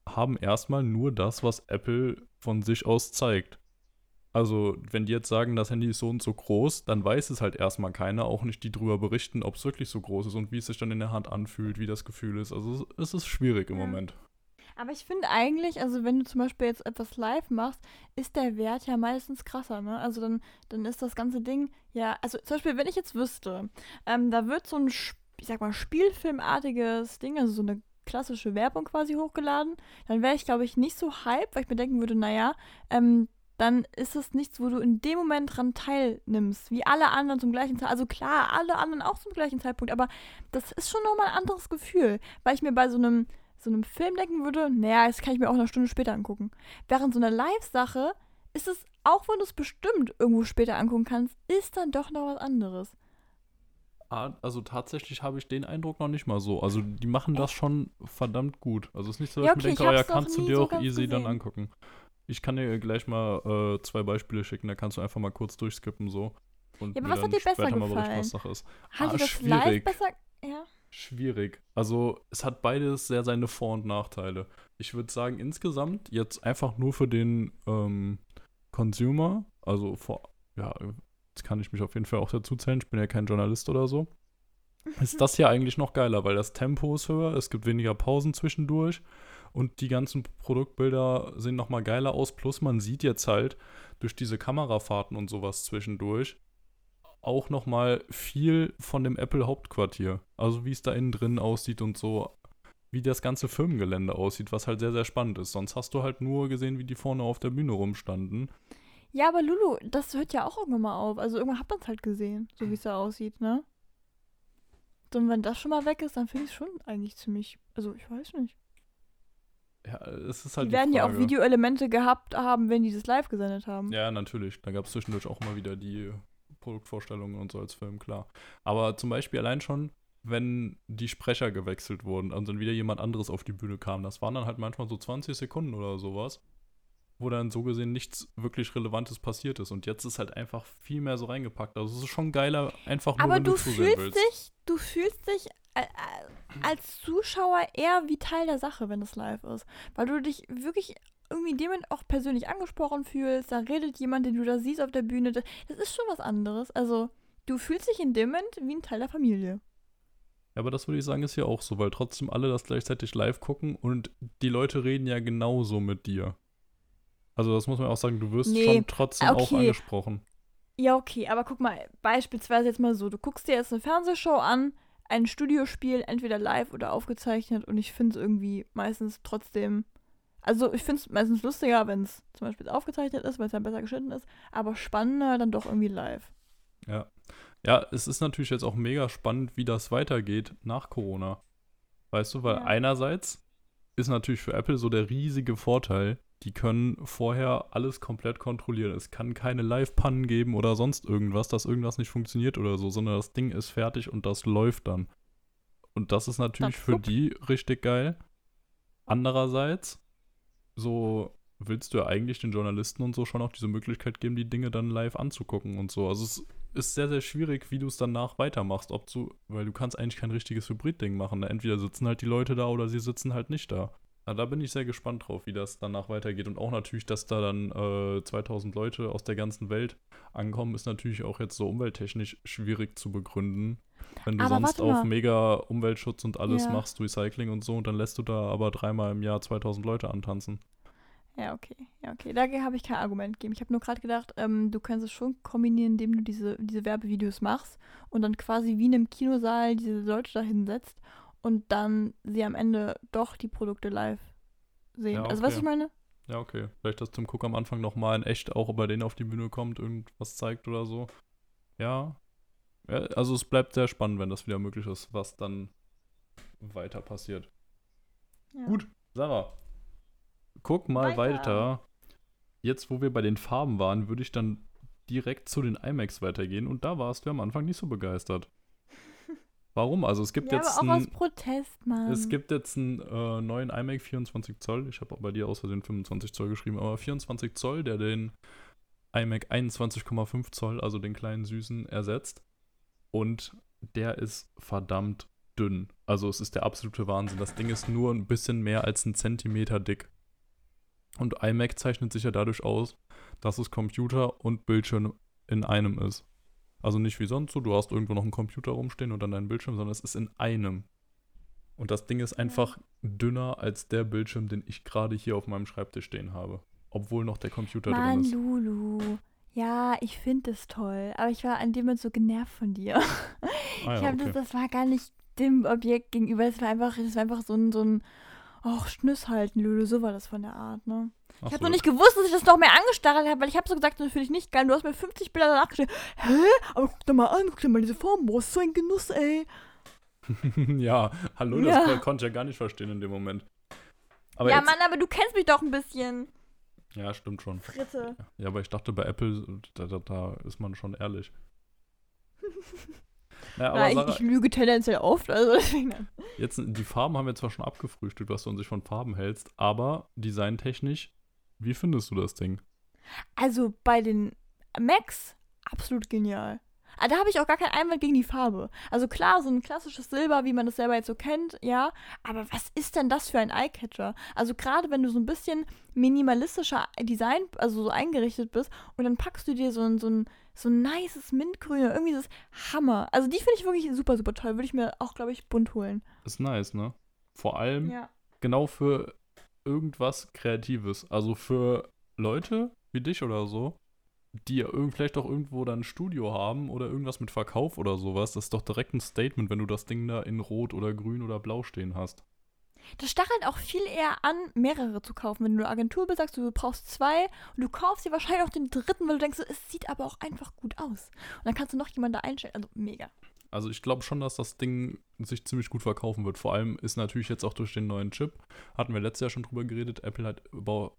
haben erstmal nur das, was Apple von sich aus zeigt. Also, wenn die jetzt sagen, das Handy ist so und so groß, dann weiß es halt erstmal keiner, auch nicht die drüber berichten, ob es wirklich so groß ist und wie es sich dann in der Hand anfühlt, wie das Gefühl ist. Also, es ist schwierig im Ja. Moment. Aber ich finde eigentlich, also wenn du zum Beispiel jetzt etwas live machst, ist der Wert ja meistens krasser, ne? Also dann, dann ist das ganze Ding, ja, also zum Beispiel, wenn ich jetzt wüsste, ähm, da wird so ein, ich sag mal, Spielfilmartiges Ding, also so eine klassische Werbung quasi hochgeladen, dann wäre ich, glaube ich, nicht so hype, weil ich mir denken würde, naja, ähm, dann ist es nichts, wo du in dem Moment dran teilnimmst, wie alle anderen zum gleichen Zeitpunkt. Also klar, alle anderen auch zum gleichen Zeitpunkt, aber das ist schon nochmal ein anderes Gefühl, weil ich mir bei so einem so einem Film denken würde, naja, das kann ich mir auch eine Stunde später angucken. Während so einer Live-Sache ist es, auch wenn du es bestimmt irgendwo später angucken kannst, ist dann doch noch was anderes. Ah, Also, tatsächlich habe ich den Eindruck noch nicht mal so. Also, die machen das schon verdammt gut. Also, es ist nicht so, dass Ja, ich mir okay, denke, ich oh ja, kannst du dir so auch easy dann gesehen. angucken. Ich kann dir gleich mal äh, zwei Beispiele schicken, da kannst du einfach mal kurz durchskippen so. Und Ja, aber was hat dir besser mal gefallen? was Sache ist. Hat Ah, dir das live schwierig. besser. Ja. Schwierig. Also es hat beides sehr seine Vor- und Nachteile. Ich würde sagen, insgesamt jetzt einfach nur für den ähm, Consumer, also vor, ja, jetzt kann ich mich auf jeden Fall auch dazu zählen, ich bin ja kein Journalist oder so, ist das hier eigentlich noch geiler, weil das Tempo ist höher, es gibt weniger Pausen zwischendurch und die ganzen Produktbilder sehen nochmal geiler aus. Plus man sieht jetzt halt durch diese Kamerafahrten und sowas zwischendurch auch nochmal viel von dem Apple-Hauptquartier. Also wie es da innen drin aussieht und so, wie das ganze Firmengelände aussieht, was halt sehr, sehr spannend ist. Sonst hast du halt nur gesehen, wie die vorne auf der Bühne rumstanden. Ja, aber Lulu, das hört ja auch irgendwann mal auf. Also irgendwann hat man es halt gesehen, so wie es da aussieht, ne? Und wenn das schon mal weg ist, dann finde ich es schon eigentlich ziemlich. Also ich weiß nicht. Ja, es ist halt die werden ja auch Frage. Videoelemente gehabt haben, wenn die das live gesendet haben. Ja, natürlich. Da gab es zwischendurch auch mal wieder die Produktvorstellungen und so als Film, klar. Aber zum Beispiel allein schon, wenn die Sprecher gewechselt wurden und dann wieder jemand anderes auf die Bühne kam, das waren dann halt manchmal so 20 Sekunden oder sowas, wo dann so gesehen nichts wirklich Relevantes passiert ist. Und jetzt ist halt einfach viel mehr so reingepackt. Also es ist schon geiler, einfach nur, Aber wenn du du zusehen fühlst willst. dich, du fühlst dich äh, äh, als Zuschauer eher wie Teil der Sache, wenn es live ist. Weil du dich wirklich irgendwie Moment auch persönlich angesprochen fühlst. Da redet jemand, den du da siehst auf der Bühne. Das, das ist schon was anderes. Also, du fühlst dich in dem Moment wie ein Teil der Familie. Ja, aber das würde ich sagen, ist hier auch so, weil trotzdem alle das gleichzeitig live gucken und die Leute reden ja genauso mit dir. Also das muss man auch sagen, du wirst Nee, schon trotzdem auch okay. angesprochen. Ja, okay, aber guck mal, beispielsweise jetzt mal so, du guckst dir jetzt eine Fernsehshow an, ein Studiospiel, entweder live oder aufgezeichnet und ich finde es irgendwie meistens trotzdem, also ich finde es meistens lustiger, wenn es zum Beispiel aufgezeichnet ist, weil es dann besser geschnitten ist, aber spannender dann doch irgendwie live. Ja. Ja, es ist natürlich jetzt auch mega spannend, wie das weitergeht nach Corona. Weißt du, weil Ja. einerseits ist natürlich für Apple so der riesige Vorteil, die können vorher alles komplett kontrollieren. Es kann keine Live-Pannen geben oder sonst irgendwas, dass irgendwas nicht funktioniert oder so, sondern das Ding ist fertig und das läuft dann. Und das ist natürlich Das für die richtig geil. Andererseits, so willst du ja eigentlich den Journalisten und so schon auch diese Möglichkeit geben, die Dinge dann live anzugucken und so. Also es ist sehr, sehr schwierig, wie du es danach weitermachst, ob du, weil du kannst eigentlich kein richtiges Hybrid-Ding machen. Entweder sitzen halt die Leute da oder sie sitzen halt nicht da. Na, da bin ich sehr gespannt drauf, wie das danach weitergeht. Und auch natürlich, dass da dann äh, 2000 Leute aus der ganzen Welt ankommen, ist natürlich auch jetzt so umwelttechnisch schwierig zu begründen. Wenn du Aber sonst auf mega Umweltschutz und alles Ja. machst, Recycling und so, und dann lässt du da aber dreimal im Jahr 2000 Leute antanzen. Ja, okay, ja, okay. Da habe ich kein Argument gegeben. Ich habe nur gerade gedacht, ähm, du kannst es schon kombinieren, indem du diese, diese Werbevideos machst und dann quasi wie in einem Kinosaal diese Leute da hinsetzt und dann sie am Ende doch die Produkte live sehen. Ja, Also, was okay. ich meine? Ja, okay. Vielleicht, dass Tim Cook am Anfang nochmal in echt auch bei denen auf die Bühne kommt, irgendwas zeigt oder so. Ja. ja. Also es bleibt sehr spannend, wenn das wieder möglich ist, was dann weiter passiert. Ja. Gut, Sarah. Guck mal Weiter. weiter. Jetzt, wo wir bei den Farben waren, würde ich dann direkt zu den IMAX weitergehen und da warst du am Anfang nicht so begeistert. Warum? Also es gibt Ja, jetzt aber auch ein, aus Protest, Mann. es gibt jetzt einen äh, neuen iMac 24 Zoll. Ich habe auch bei dir aus Versehen 25 Zoll geschrieben, aber 24 Zoll, der den iMac 21,5 Zoll, also den kleinen süßen, ersetzt. Und der ist verdammt dünn. Also es ist der absolute Wahnsinn. Das Ding ist nur ein bisschen mehr als ein Zentimeter dick. Und iMac zeichnet sich ja dadurch aus, dass es Computer und Bildschirm in einem ist. Also nicht wie sonst so, du hast irgendwo noch einen Computer rumstehen und dann deinen Bildschirm, sondern es ist in einem. Und das Ding ist einfach dünner als der Bildschirm, den ich gerade hier auf meinem Schreibtisch stehen habe. Obwohl noch der Computer drin Mann, ist. Lulu. Ja, ich finde es toll. Aber ich war an dem Moment so genervt von dir. Ah ich ja, habe okay. das, das war gar nicht dem Objekt gegenüber. Es war einfach, es war einfach so ein, so ein, och, Schnüss halten, Lulu. So war das von der Art, ne? Ach Ich habe so, noch nicht gewusst, dass ich das noch mehr angestarrt habe, weil ich habe so gesagt, das finde ich nicht geil. Du hast mir 50 Bilder danach geschrieben. Hä? Aber guck dir mal an, guck dir mal diese Form. Boah, ist so ein Genuss, ey. ja, hallo, das Ja. konnte ich ja gar nicht verstehen in dem Moment. Aber ja, jetzt, Mann, aber du kennst mich doch ein bisschen. Ja, stimmt schon. Fritte. Ja, aber ich dachte, bei Apple, da, da, da ist man schon ehrlich. Ja, aber Na, ich, ich lüge tendenziell oft, also deswegen. jetzt, die Farben haben wir zwar schon abgefrühstückt, was du an sich von Farben hältst, aber designtechnisch, wie findest du das Ding? Also bei den Macs absolut genial. Ah, da habe ich auch gar keinen Einwand gegen die Farbe. Also klar, so ein klassisches Silber, wie man das selber jetzt so kennt, ja. Aber was ist denn das für ein Eyecatcher? Also gerade wenn du so ein bisschen minimalistischer Design, also so eingerichtet bist und dann packst du dir so ein, so ein, so ein nices Mintgrün oder irgendwie das Hammer. Also die finde ich wirklich super, super toll. Würde ich mir auch, glaube ich, bunt holen. Ist nice, ne? Vor allem Ja. genau für irgendwas Kreatives. Also für Leute wie dich oder so, die ja vielleicht auch irgendwo dann ein Studio haben oder irgendwas mit Verkauf oder sowas. Das ist doch direkt ein Statement, wenn du das Ding da in Rot oder Grün oder Blau stehen hast. Das stachelt auch viel eher an, mehrere zu kaufen. Wenn du eine Agentur bist, sagst du, du brauchst zwei und du kaufst dir wahrscheinlich auch den dritten, weil du denkst, es sieht aber auch einfach gut aus. Und dann kannst du noch jemanden da einstellen. Also mega. Also ich glaube schon, dass das Ding sich ziemlich gut verkaufen wird. Vor allem ist natürlich jetzt auch durch den neuen Chip, hatten wir letztes Jahr schon drüber geredet, Apple hat über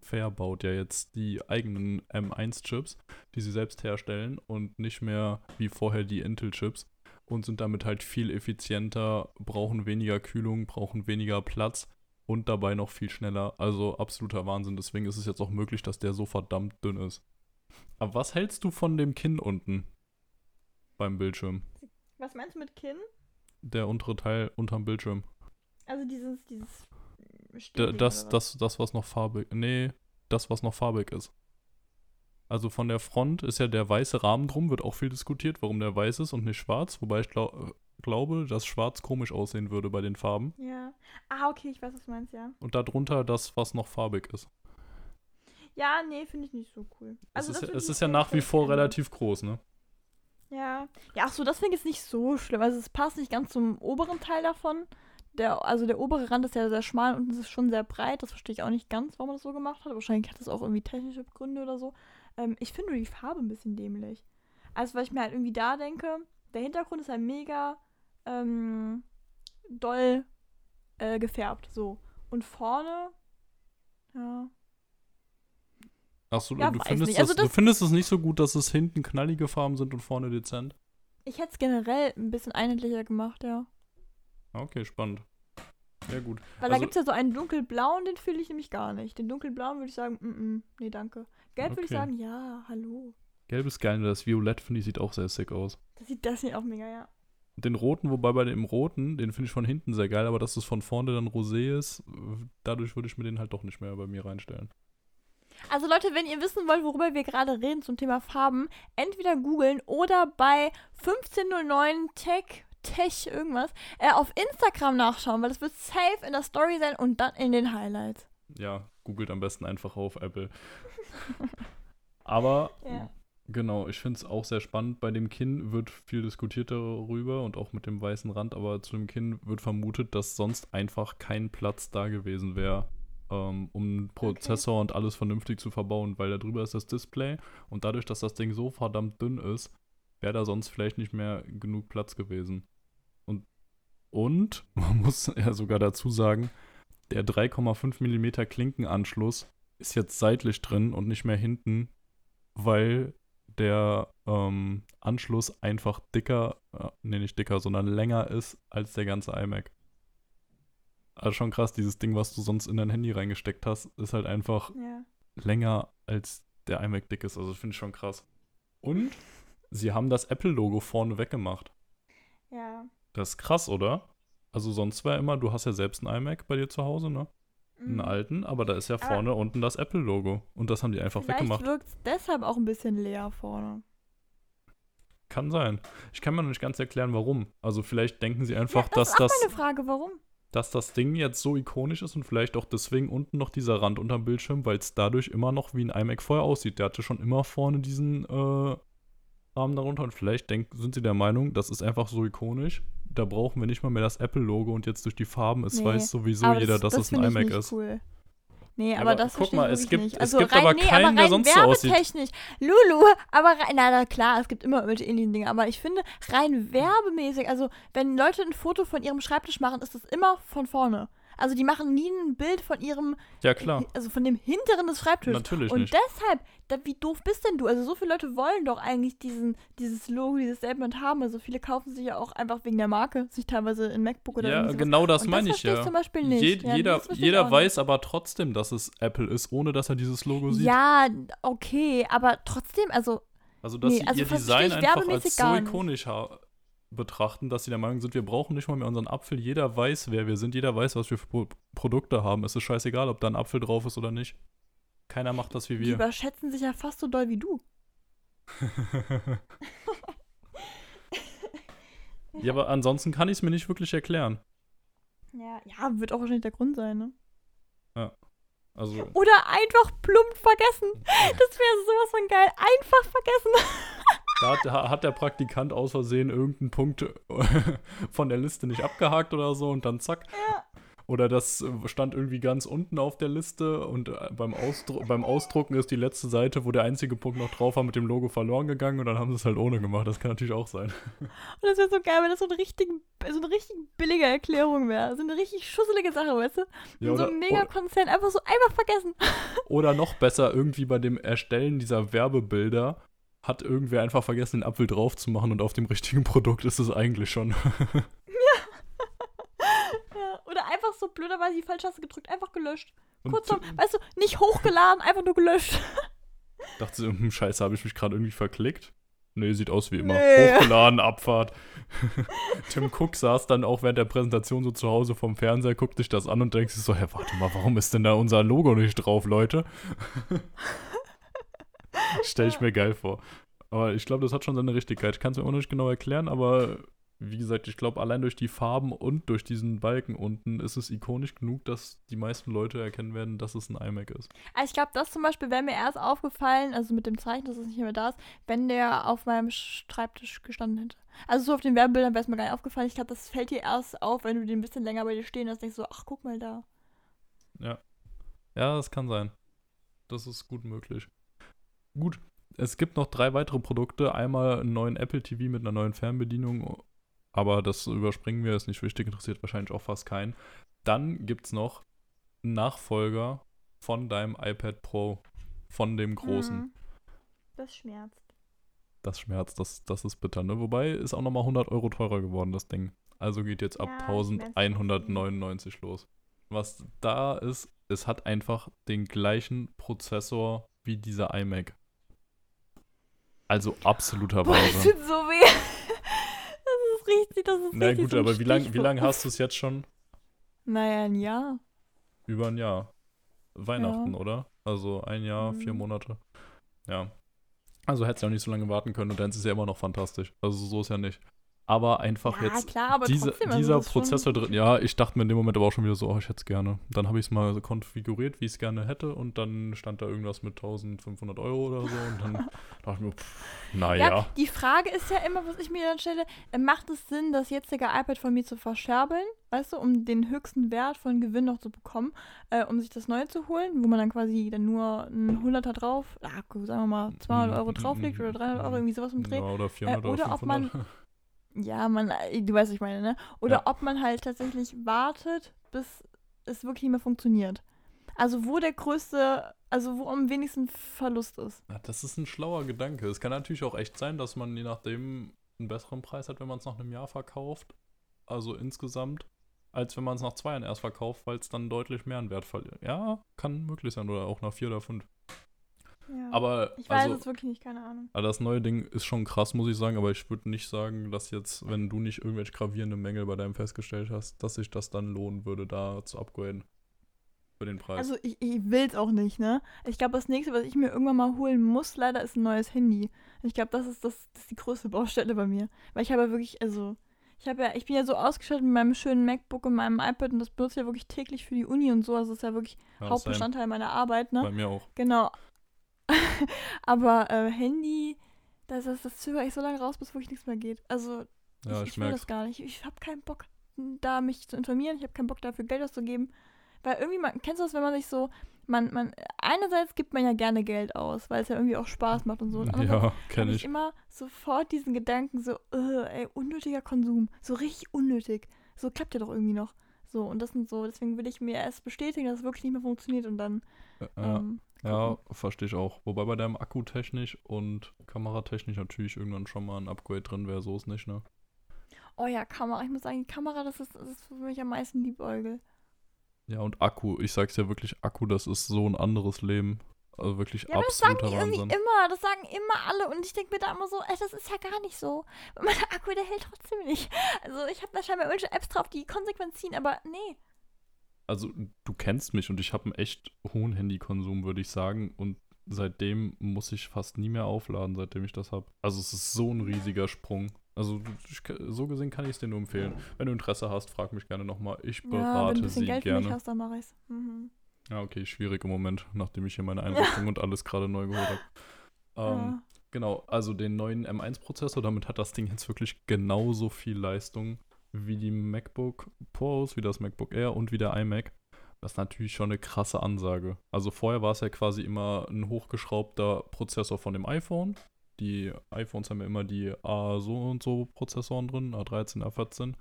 Fair baut ja jetzt die eigenen M1-Chips, die sie selbst herstellen und nicht mehr wie vorher die Intel-Chips und sind damit halt viel effizienter, brauchen weniger Kühlung, brauchen weniger Platz und dabei noch viel schneller. Also absoluter Wahnsinn. Deswegen ist es jetzt auch möglich, dass der so verdammt dünn ist. Aber was hältst du von dem Kinn unten beim Bildschirm? Was meinst du mit Kinn? Der untere Teil unterm Bildschirm. Also dieses, dieses Stehding das, das, das, was noch farbig. Nee, das, was noch farbig ist. Also von der Front ist ja der weiße Rahmen drum, wird auch viel diskutiert, warum der weiß ist und nicht schwarz. Wobei ich glaub, glaube, dass schwarz komisch aussehen würde bei den Farben. Ja. Ah, okay, ich weiß, was du meinst, ja. Und darunter das, was noch farbig ist. Ja, nee, finde ich nicht so cool. Also es ist, es ist ja nach wie vor relativ groß, ne? Ja. Ja, ach so, das finde ich jetzt nicht so schlimm. Also es passt nicht ganz zum oberen Teil davon. Der, also der obere Rand ist ja sehr schmal und es ist schon sehr breit. Das verstehe ich auch nicht ganz, warum man das so gemacht hat. Wahrscheinlich hat das auch irgendwie technische Gründe oder so. Ähm, ich finde die Farbe ein bisschen dämlich. Also weil ich mir halt irgendwie da denke, der Hintergrund ist halt mega ähm, doll äh, gefärbt. So. Und vorne, ja. Achso, Ja, du, findest nicht. Also das, du das- findest es nicht so gut, dass es hinten knallige Farben sind und vorne dezent? Ich hätte es generell ein bisschen einheitlicher gemacht, ja. Okay, spannend. Ja, gut. Weil da Also- gibt es ja so einen dunkelblauen, den fühle ich nämlich gar nicht. Den dunkelblauen würde ich sagen, mm, mm, nee, danke. Gelb würde ich Okay. sagen, ja, hallo. Gelb ist geil, das Violett, finde ich, sieht auch sehr sick aus. Das sieht, das sieht auch mega, ja. Den roten, wobei bei dem roten, den finde ich von hinten sehr geil, aber dass es von vorne dann rosé ist, dadurch würde ich mir den halt doch nicht mehr bei mir reinstellen. Also Leute, wenn ihr wissen wollt, worüber wir gerade reden zum Thema Farben, entweder googeln oder bei 1509 Tech, Tech irgendwas, äh, auf Instagram nachschauen, weil es wird safe in der Story sein und dann in den Highlights. Ja, googelt am besten einfach auf Apple. aber Ja. Genau, ich finde es auch sehr spannend. Bei dem Kinn wird viel diskutiert darüber und auch mit dem weißen Rand, aber zu dem Kinn wird vermutet, dass sonst einfach kein Platz da gewesen wäre, um einen Prozessor und alles vernünftig zu verbauen, weil da drüber ist das Display und dadurch, dass das Ding so verdammt dünn ist, wäre da sonst vielleicht nicht mehr genug Platz gewesen. Und, und man muss ja sogar dazu sagen, der 3,5 mm Klinkenanschluss ist jetzt seitlich drin und nicht mehr hinten, weil der ähm, Anschluss einfach dicker, äh, nee, nicht dicker, sondern länger ist als der ganze iMac. Also schon krass, dieses Ding, was du sonst in dein Handy reingesteckt hast, ist halt einfach Ja. länger als der iMac dick ist. Also finde ich schon krass. Und sie haben das Apple-Logo vorne weggemacht. Ja. Das ist krass, oder? Also sonst war immer, du hast ja selbst einen iMac bei dir zu Hause, ne? Einen Mhm. alten, aber da ist ja Aber- vorne unten das Apple-Logo. Und das haben die einfach Vielleicht weggemacht. wirkt es deshalb auch ein bisschen leer vorne. Kann sein. Ich kann mir noch nicht ganz erklären, warum. Also vielleicht denken sie einfach, ja, das dass, ist auch das, meine Frage, warum? Dass das Ding jetzt so ikonisch ist und vielleicht auch deswegen unten noch dieser Rand unterm Bildschirm, weil es dadurch immer noch wie ein iMac vorher aussieht. Der hatte schon immer vorne diesen äh, Rahmen darunter und vielleicht denk, sind sie der Meinung, das ist einfach so ikonisch. Da brauchen wir nicht mal mehr das Apple-Logo und jetzt durch die Farben ist Nee, weiß sowieso jeder, dass es ein iMac ist. Cool. Nee, aber, aber das guck mal, es gibt- nicht. es Also gibt rein, aber nee, keinen, aber der rein sonst so aussieht. werbetechnisch. Lulu, aber rein, na, na klar, es gibt immer irgendwelche ähnlichen Dinge, aber ich finde, rein werbemäßig, also wenn Leute ein Foto von ihrem Schreibtisch machen, ist das immer von vorne. Also die machen nie ein Bild von ihrem, Ja, klar. also von dem hinteren des Schreibtisches. Natürlich Und nicht. deshalb, da, wie doof bist denn du? Also so viele Leute wollen doch eigentlich diesen, dieses Logo, dieses Statement haben. Also viele kaufen sich ja auch einfach wegen der Marke, sich teilweise ein MacBook oder Ja, genau das Und meine das ich ja. ich zum Beispiel nicht. Jed- Ja, jeder jeder nicht. weiß aber trotzdem, dass es Apple ist, ohne dass er dieses Logo sieht. Ja, okay, aber trotzdem, also Also, dass Nee, sie also ihr Design ich einfach als so nicht. ikonisch ha- betrachten, dass sie der Meinung sind, wir brauchen nicht mal mehr unseren Apfel. Jeder weiß, wer wir sind. Jeder weiß, was wir für Pro Produkte haben. Es ist scheißegal, ob da ein Apfel drauf ist oder nicht. Keiner macht das wie die wir. überschätzen sich ja fast so doll wie du. ja, aber ansonsten kann ich es mir nicht wirklich erklären. Ja, ja, wird auch wahrscheinlich der Grund sein, ne? Also, Oder einfach plump vergessen. Das wäre sowas von geil. Einfach vergessen. Da hat, hat der Praktikant aus Versehen irgendeinen Punkt von der Liste nicht abgehakt oder so und dann zack. Ja. Oder das äh, stand irgendwie ganz unten auf der Liste und äh, beim, Ausdru beim Ausdrucken ist die letzte Seite, wo der einzige Punkt noch drauf war, mit dem Logo verloren gegangen und dann haben sie es halt ohne gemacht. Das kann natürlich auch sein. Und das wäre so geil, wenn das so eine richtig, so eine richtig billige Erklärung wäre. So eine richtig schusselige Sache, weißt du? Ja, Und so oder- ein Megakonzern einfach so einfach vergessen. Oder noch besser, irgendwie bei dem Erstellen dieser Werbebilder hat irgendwer einfach vergessen, den Apfel drauf zu machen und auf dem richtigen Produkt ist es eigentlich schon. Ja, oder einfach so blöderweise die falsche Taste gedrückt, einfach gelöscht. Und Kurzum, weißt du, nicht hochgeladen, einfach nur gelöscht. dachte so, hm, scheiße, habe ich mich gerade irgendwie verklickt? Nee, sieht aus wie immer. Nee. Hochgeladen, Abfahrt. Tim Cook saß dann auch während der Präsentation so zu Hause vom Fernseher, guckt sich das an und denkt sich so, hä, warte mal, warum ist denn da unser Logo nicht drauf, Leute? Stell ich mir geil vor. Aber ich glaube, das hat schon seine Richtigkeit. Ich kann es mir auch noch nicht genau erklären, aber wie gesagt, ich glaube, allein durch die Farben und durch diesen Balken unten ist es ikonisch genug, dass die meisten Leute erkennen werden, dass es ein iMac ist. Also ich glaube, das zum Beispiel wäre mir erst aufgefallen, also mit dem Zeichen, dass es nicht mehr da ist, wenn der auf meinem Schreibtisch gestanden hätte. Also so auf den Werbebildern wäre es mir gar nicht aufgefallen. Ich glaube, das fällt dir erst auf, wenn du den ein bisschen länger bei dir stehen hast, denkst du so, ach, guck mal da. Ja, das kann sein. Das ist gut möglich. Gut, es gibt noch drei weitere Produkte. Einmal einen neuen Apple TV mit einer neuen Fernbedienung, aber das überspringen wir, ist nicht wichtig, interessiert wahrscheinlich auch fast keinen. Dann gibt es noch einen Nachfolger von deinem iPad Pro, von dem großen. Mhm. Das schmerzt. Das schmerzt, das, das ist bitter, ne? Wobei ist auch nochmal 100 Euro teurer geworden, das Ding. Also geht jetzt ab Ja, auch 1199 los. Was da ist, es hat einfach den gleichen Prozessor wie dieser iMac. Also absoluter Boah, das tut so weh. Das ist richtig, das ist Na richtig gut, so aber wie lange wie lang hast du es jetzt schon? Naja, ein Jahr. Über ein Jahr. Weihnachten, Ja. oder? Also ein Jahr, vier Mhm. Monate. Ja. Also hättest du auch nicht so lange warten können und dann ist es ja immer noch fantastisch. Also so ist ja nicht. Aber einfach ja, jetzt klar, aber Diese, also dieser Prozessor drin, ja, ich dachte mir in dem Moment aber auch schon wieder so, oh, ich hätte es gerne. Dann habe ich es mal so konfiguriert, wie ich es gerne hätte und dann stand da irgendwas mit 1500 Euro oder so und dann dachte ich mir, naja. Ja, die Frage ist ja immer, was ich mir dann stelle, äh, macht es Sinn, das jetzige iPad von mir zu verscherbeln, weißt du, um den höchsten Wert von Gewinn noch zu bekommen, äh, um sich das neue zu holen, wo man dann quasi dann nur ein 100er drauf, ah, sagen wir mal 200 Euro drauflegt oder 300 Euro, irgendwie sowas im Dreh. Ja, oder 400 Äh, oder oder ob 500. man- Ja, man, äh, du weißt, was ich meine, ne? Oder Ja. ob man halt tatsächlich wartet, bis es wirklich nicht mehr funktioniert. Also wo der größte, also wo am wenigsten Verlust ist. Ja, das ist ein schlauer Gedanke. Es kann natürlich auch echt sein, dass man je nachdem einen besseren Preis hat, wenn man es nach einem Jahr verkauft. Also insgesamt, als wenn man es nach zwei Jahren erst verkauft, weil es dann deutlich mehr an Wert verliert. Ja, kann möglich sein. Oder auch nach vier oder fünf. Ja. Aber ich weiß also, es wirklich nicht, keine Ahnung. Also das neue Ding ist schon krass, muss ich sagen, aber ich würde nicht sagen, dass jetzt, wenn du nicht irgendwelche gravierenden Mängel bei deinem festgestellt hast, dass sich das dann lohnen würde, da zu upgraden. Für den Preis. Also ich, ich will es auch nicht, ne? Ich glaube, das nächste, was ich mir irgendwann mal holen muss, leider ist ein neues Handy. Ich glaube, das ist das, das ist die größte Baustelle bei mir. Weil ich habe ja wirklich, also, ich habe ja, ich bin ja so ausgestattet mit meinem schönen MacBook und meinem iPad und das benutze ich ja wirklich täglich für die Uni und so. Also das ist ja wirklich Ja, Hauptbestandteil meiner Arbeit, ne? Bei mir auch. Genau. Aber äh, Handy, das, das, das zögere ich so lange raus, bis wirklich nichts mehr geht. Also Ja, ich, ich, ich will das gar nicht. Ich habe keinen Bock, da mich zu informieren. Ich habe keinen Bock dafür Geld auszugeben. Weil irgendwie, man, kennst du das, wenn man sich so, man, man, einerseits gibt man ja gerne Geld aus, weil es ja irgendwie auch Spaß macht und so. Und Ja, kenne ich ich. immer sofort diesen Gedanken so, äh, ey, unnötiger Konsum. So richtig unnötig. So klappt ja doch irgendwie noch. So, und das sind so, deswegen will ich mir erst bestätigen, dass es wirklich nicht mehr funktioniert und dann, Ja, ähm, ja verstehe ich auch. Wobei bei deinem Akku technisch und kameratechnisch natürlich irgendwann schon mal ein Upgrade drin wäre, so ist nicht, ne? Oh ja, Kamera. Ich muss sagen, die Kamera, das ist, das ist für mich am meisten Liebäugel. Ja, und Akku, ich sag's ja wirklich, Akku, das ist so ein anderes Leben. Also wirklich Ja, aber das sagen absoluter die irgendwie Wahnsinn. immer. Das sagen immer alle. Und ich denke mir da immer so, ey, das ist ja gar nicht so. Weil mein Akku, der hält trotzdem nicht. Also ich habe da scheinbar irgendwelche Apps drauf, die konsequent ziehen, aber nee. Also, du kennst mich und ich habe einen echt hohen Handykonsum, würde ich sagen. Und seitdem muss ich fast nie mehr aufladen, seitdem ich das habe. Also, es ist so ein riesiger Sprung. Also, ich, so gesehen kann ich es dir nur empfehlen. Wenn du Interesse hast, frag mich gerne nochmal. Ich Ja, wenn berate du ein bisschen sie Geld für mich gerne. hast, dann mach ich's. Mhm. Ja, okay, schwierig im Moment, nachdem ich hier meine Einrichtung und alles gerade neu geholt habe. Ähm, Ja. Genau, also den neuen M1-Prozessor, damit hat das Ding jetzt wirklich genauso viel Leistung wie die MacBook Pros, wie das MacBook Air und wie der iMac. Das ist natürlich schon eine krasse Ansage. Also vorher war es ja quasi immer ein hochgeschraubter Prozessor von dem iPhone. Die iPhones haben ja immer die A so und so Prozessoren drin, A13, A14.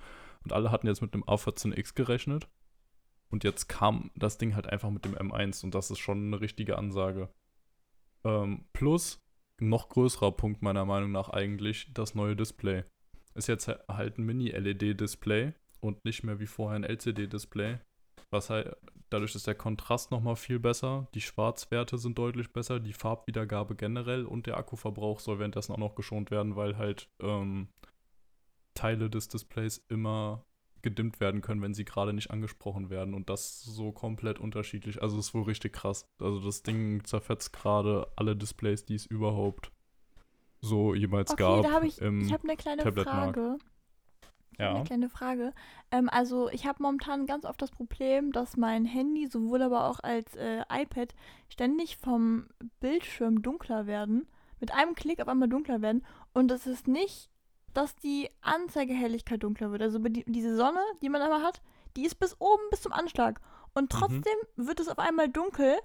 Und alle hatten jetzt mit einem A14X gerechnet. Und jetzt kam das Ding halt einfach mit dem M1 und das ist schon eine richtige Ansage. Ähm, plus, noch größerer Punkt meiner Meinung nach eigentlich, das neue Display. Ist jetzt halt ein Mini-LED-Display und nicht mehr wie vorher ein LCD-Display. Was halt, dadurch ist der Kontrast nochmal viel besser, die Schwarzwerte sind deutlich besser, die Farbwiedergabe generell und der Akkuverbrauch soll währenddessen auch noch geschont werden, weil halt ähm, Teile des Displays immer gedimmt werden können, wenn sie gerade nicht angesprochen werden. Und das so komplett unterschiedlich. Also ist wohl richtig krass. Also das Ding zerfetzt gerade alle Displays, die es überhaupt so jemals Okay, gab. da habe ich, ich habe eine kleine. Frage. Ja. eine kleine Frage. Ähm, also ich habe momentan ganz oft das Problem, dass mein Handy sowohl aber auch als äh, iPad ständig vom Bildschirm dunkler werden. Mit einem Klick auf einmal dunkler werden. Und es ist nicht, dass die Anzeigehelligkeit dunkler wird. Also die, diese Sonne, die man immer hat, die ist bis oben bis zum Anschlag. Mhm. Und trotzdem wird es auf einmal dunkel.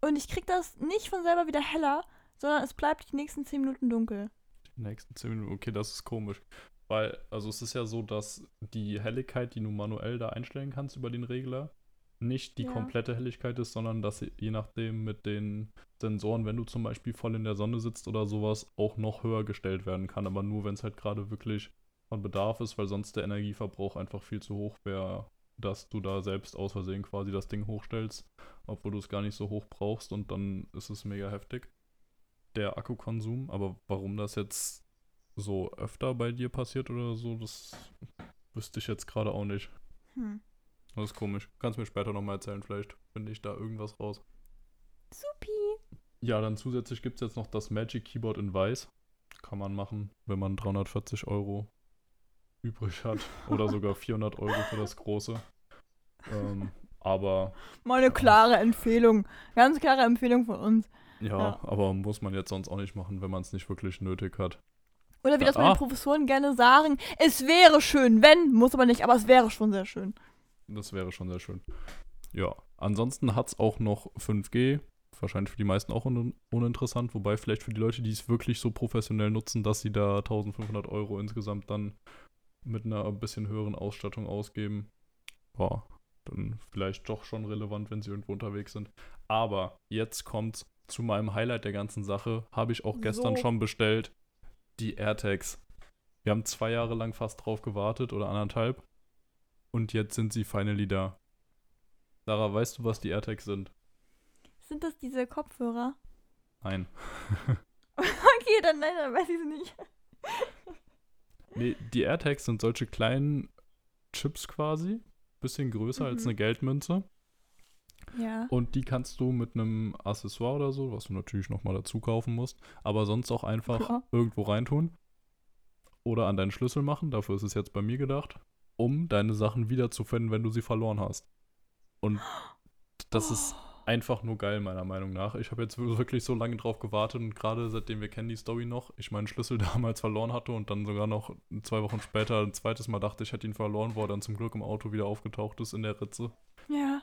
Und ich krieg das nicht von selber wieder heller, sondern es bleibt die nächsten 10 Minuten dunkel. Die nächsten 10 Minuten, okay, das ist komisch. Weil, also es ist ja so, dass die Helligkeit, die du manuell da einstellen kannst über den Regler, nicht die Ja. komplette Helligkeit ist, sondern dass sie je nachdem mit den Sensoren, wenn du zum Beispiel voll in der Sonne sitzt oder sowas, auch noch höher gestellt werden kann. Aber nur, wenn es halt gerade wirklich von Bedarf ist, weil sonst der Energieverbrauch einfach viel zu hoch wäre, dass du da selbst aus Versehen quasi das Ding hochstellst, obwohl du es gar nicht so hoch brauchst und dann ist es mega heftig, der Akkukonsum. Aber warum das jetzt so öfter bei dir passiert oder so, das wüsste ich jetzt gerade auch nicht. Hm. Das ist komisch. Kannst mir später nochmal erzählen, vielleicht finde ich da irgendwas raus. Supi. Ja, dann zusätzlich gibt es jetzt noch das Magic Keyboard in Weiß. Kann man machen, wenn man 340 Euro übrig hat. Oder sogar 400 Euro für das große. Ähm, aber Meine klare Empfehlung. Ganz klare Empfehlung von uns. ja, Ja. aber muss man jetzt sonst auch nicht machen, wenn man es nicht wirklich nötig hat. Oder wie das meine ah. Professoren gerne sagen, es wäre schön, wenn, muss aber nicht, aber es wäre schon sehr schön. Das wäre schon sehr schön. Ja, ansonsten hat es auch noch 5G. Wahrscheinlich für die meisten auch un uninteressant, wobei vielleicht für die Leute, die es wirklich so professionell nutzen, dass sie da 1500 Euro insgesamt dann mit einer bisschen höheren Ausstattung ausgeben, boah, dann vielleicht doch schon relevant, wenn sie irgendwo unterwegs sind. Aber jetzt kommt zu meinem Highlight der ganzen Sache, habe ich auch gestern So. schon bestellt, die AirTags. Wir haben zwei Jahre lang fast drauf gewartet oder anderthalb. Und jetzt sind sie finally da. Sarah, weißt du, was die AirTags sind? Sind das diese Kopfhörer? Nein. Okay, dann nein, dann weiß ich es nicht. Nee, die AirTags sind solche kleinen Chips quasi. Bisschen größer als Mhm. eine Geldmünze. Ja. Und die kannst du mit einem Accessoire oder so, was du natürlich nochmal dazu kaufen musst, aber sonst auch einfach Klar. irgendwo reintun. Oder an deinen Schlüssel machen, dafür ist es jetzt bei mir gedacht, um deine Sachen wiederzufinden, wenn du sie verloren hast. Und das ist einfach nur geil, meiner Meinung nach. Ich habe jetzt wirklich so lange drauf gewartet und gerade seitdem wir kennen die Story noch, ich meinen Schlüssel damals verloren hatte und dann sogar noch zwei Wochen später ein zweites Mal dachte, ich hätte ihn verloren, wo er dann zum Glück im Auto wieder aufgetaucht ist in der Ritze. Ja.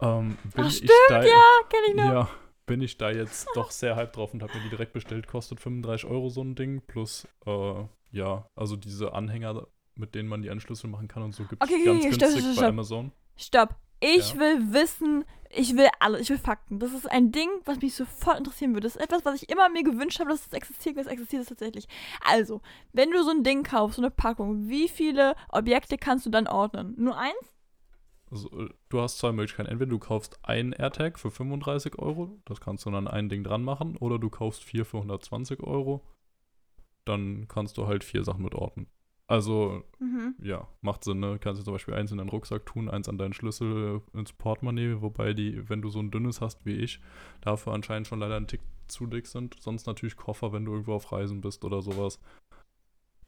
Ähm, bin Ach, ich stimmt, da, ja, kenn ich noch. ja, bin ich da jetzt doch sehr hyped drauf und habe mir die direkt bestellt. Kostet 35 Euro so ein Ding. Plus, äh, ja, also diese Anhänger, mit denen man die Anschlüsse machen kann und so, gibt es Okay, ganz okay, stopp, günstig stopp, bei stopp. Amazon. Stopp. Ich Ja. will wissen, ich will alles, ich will Fakten. Das ist ein Ding, was mich sofort interessieren würde. Das ist etwas, was ich immer mir gewünscht habe, dass es existiert, weil es existiert es tatsächlich. Also, wenn du so ein Ding kaufst, so eine Packung, wie viele Objekte kannst du dann ordnen? Nur eins? Also, äh, du hast zwei Möglichkeiten. Entweder du kaufst einen AirTag für 35 Euro, das kannst du dann ein Ding dran machen, oder du kaufst vier für 120 Euro, dann kannst du halt vier Sachen mit ordnen. Also, Mhm. ja, macht Sinn, ne? Kannst du zum Beispiel eins in deinen Rucksack tun, eins an deinen Schlüssel ins Portemonnaie, wobei die, wenn du so ein dünnes hast wie ich, dafür anscheinend schon leider ein Tick zu dick sind. Sonst natürlich Koffer, wenn du irgendwo auf Reisen bist oder sowas.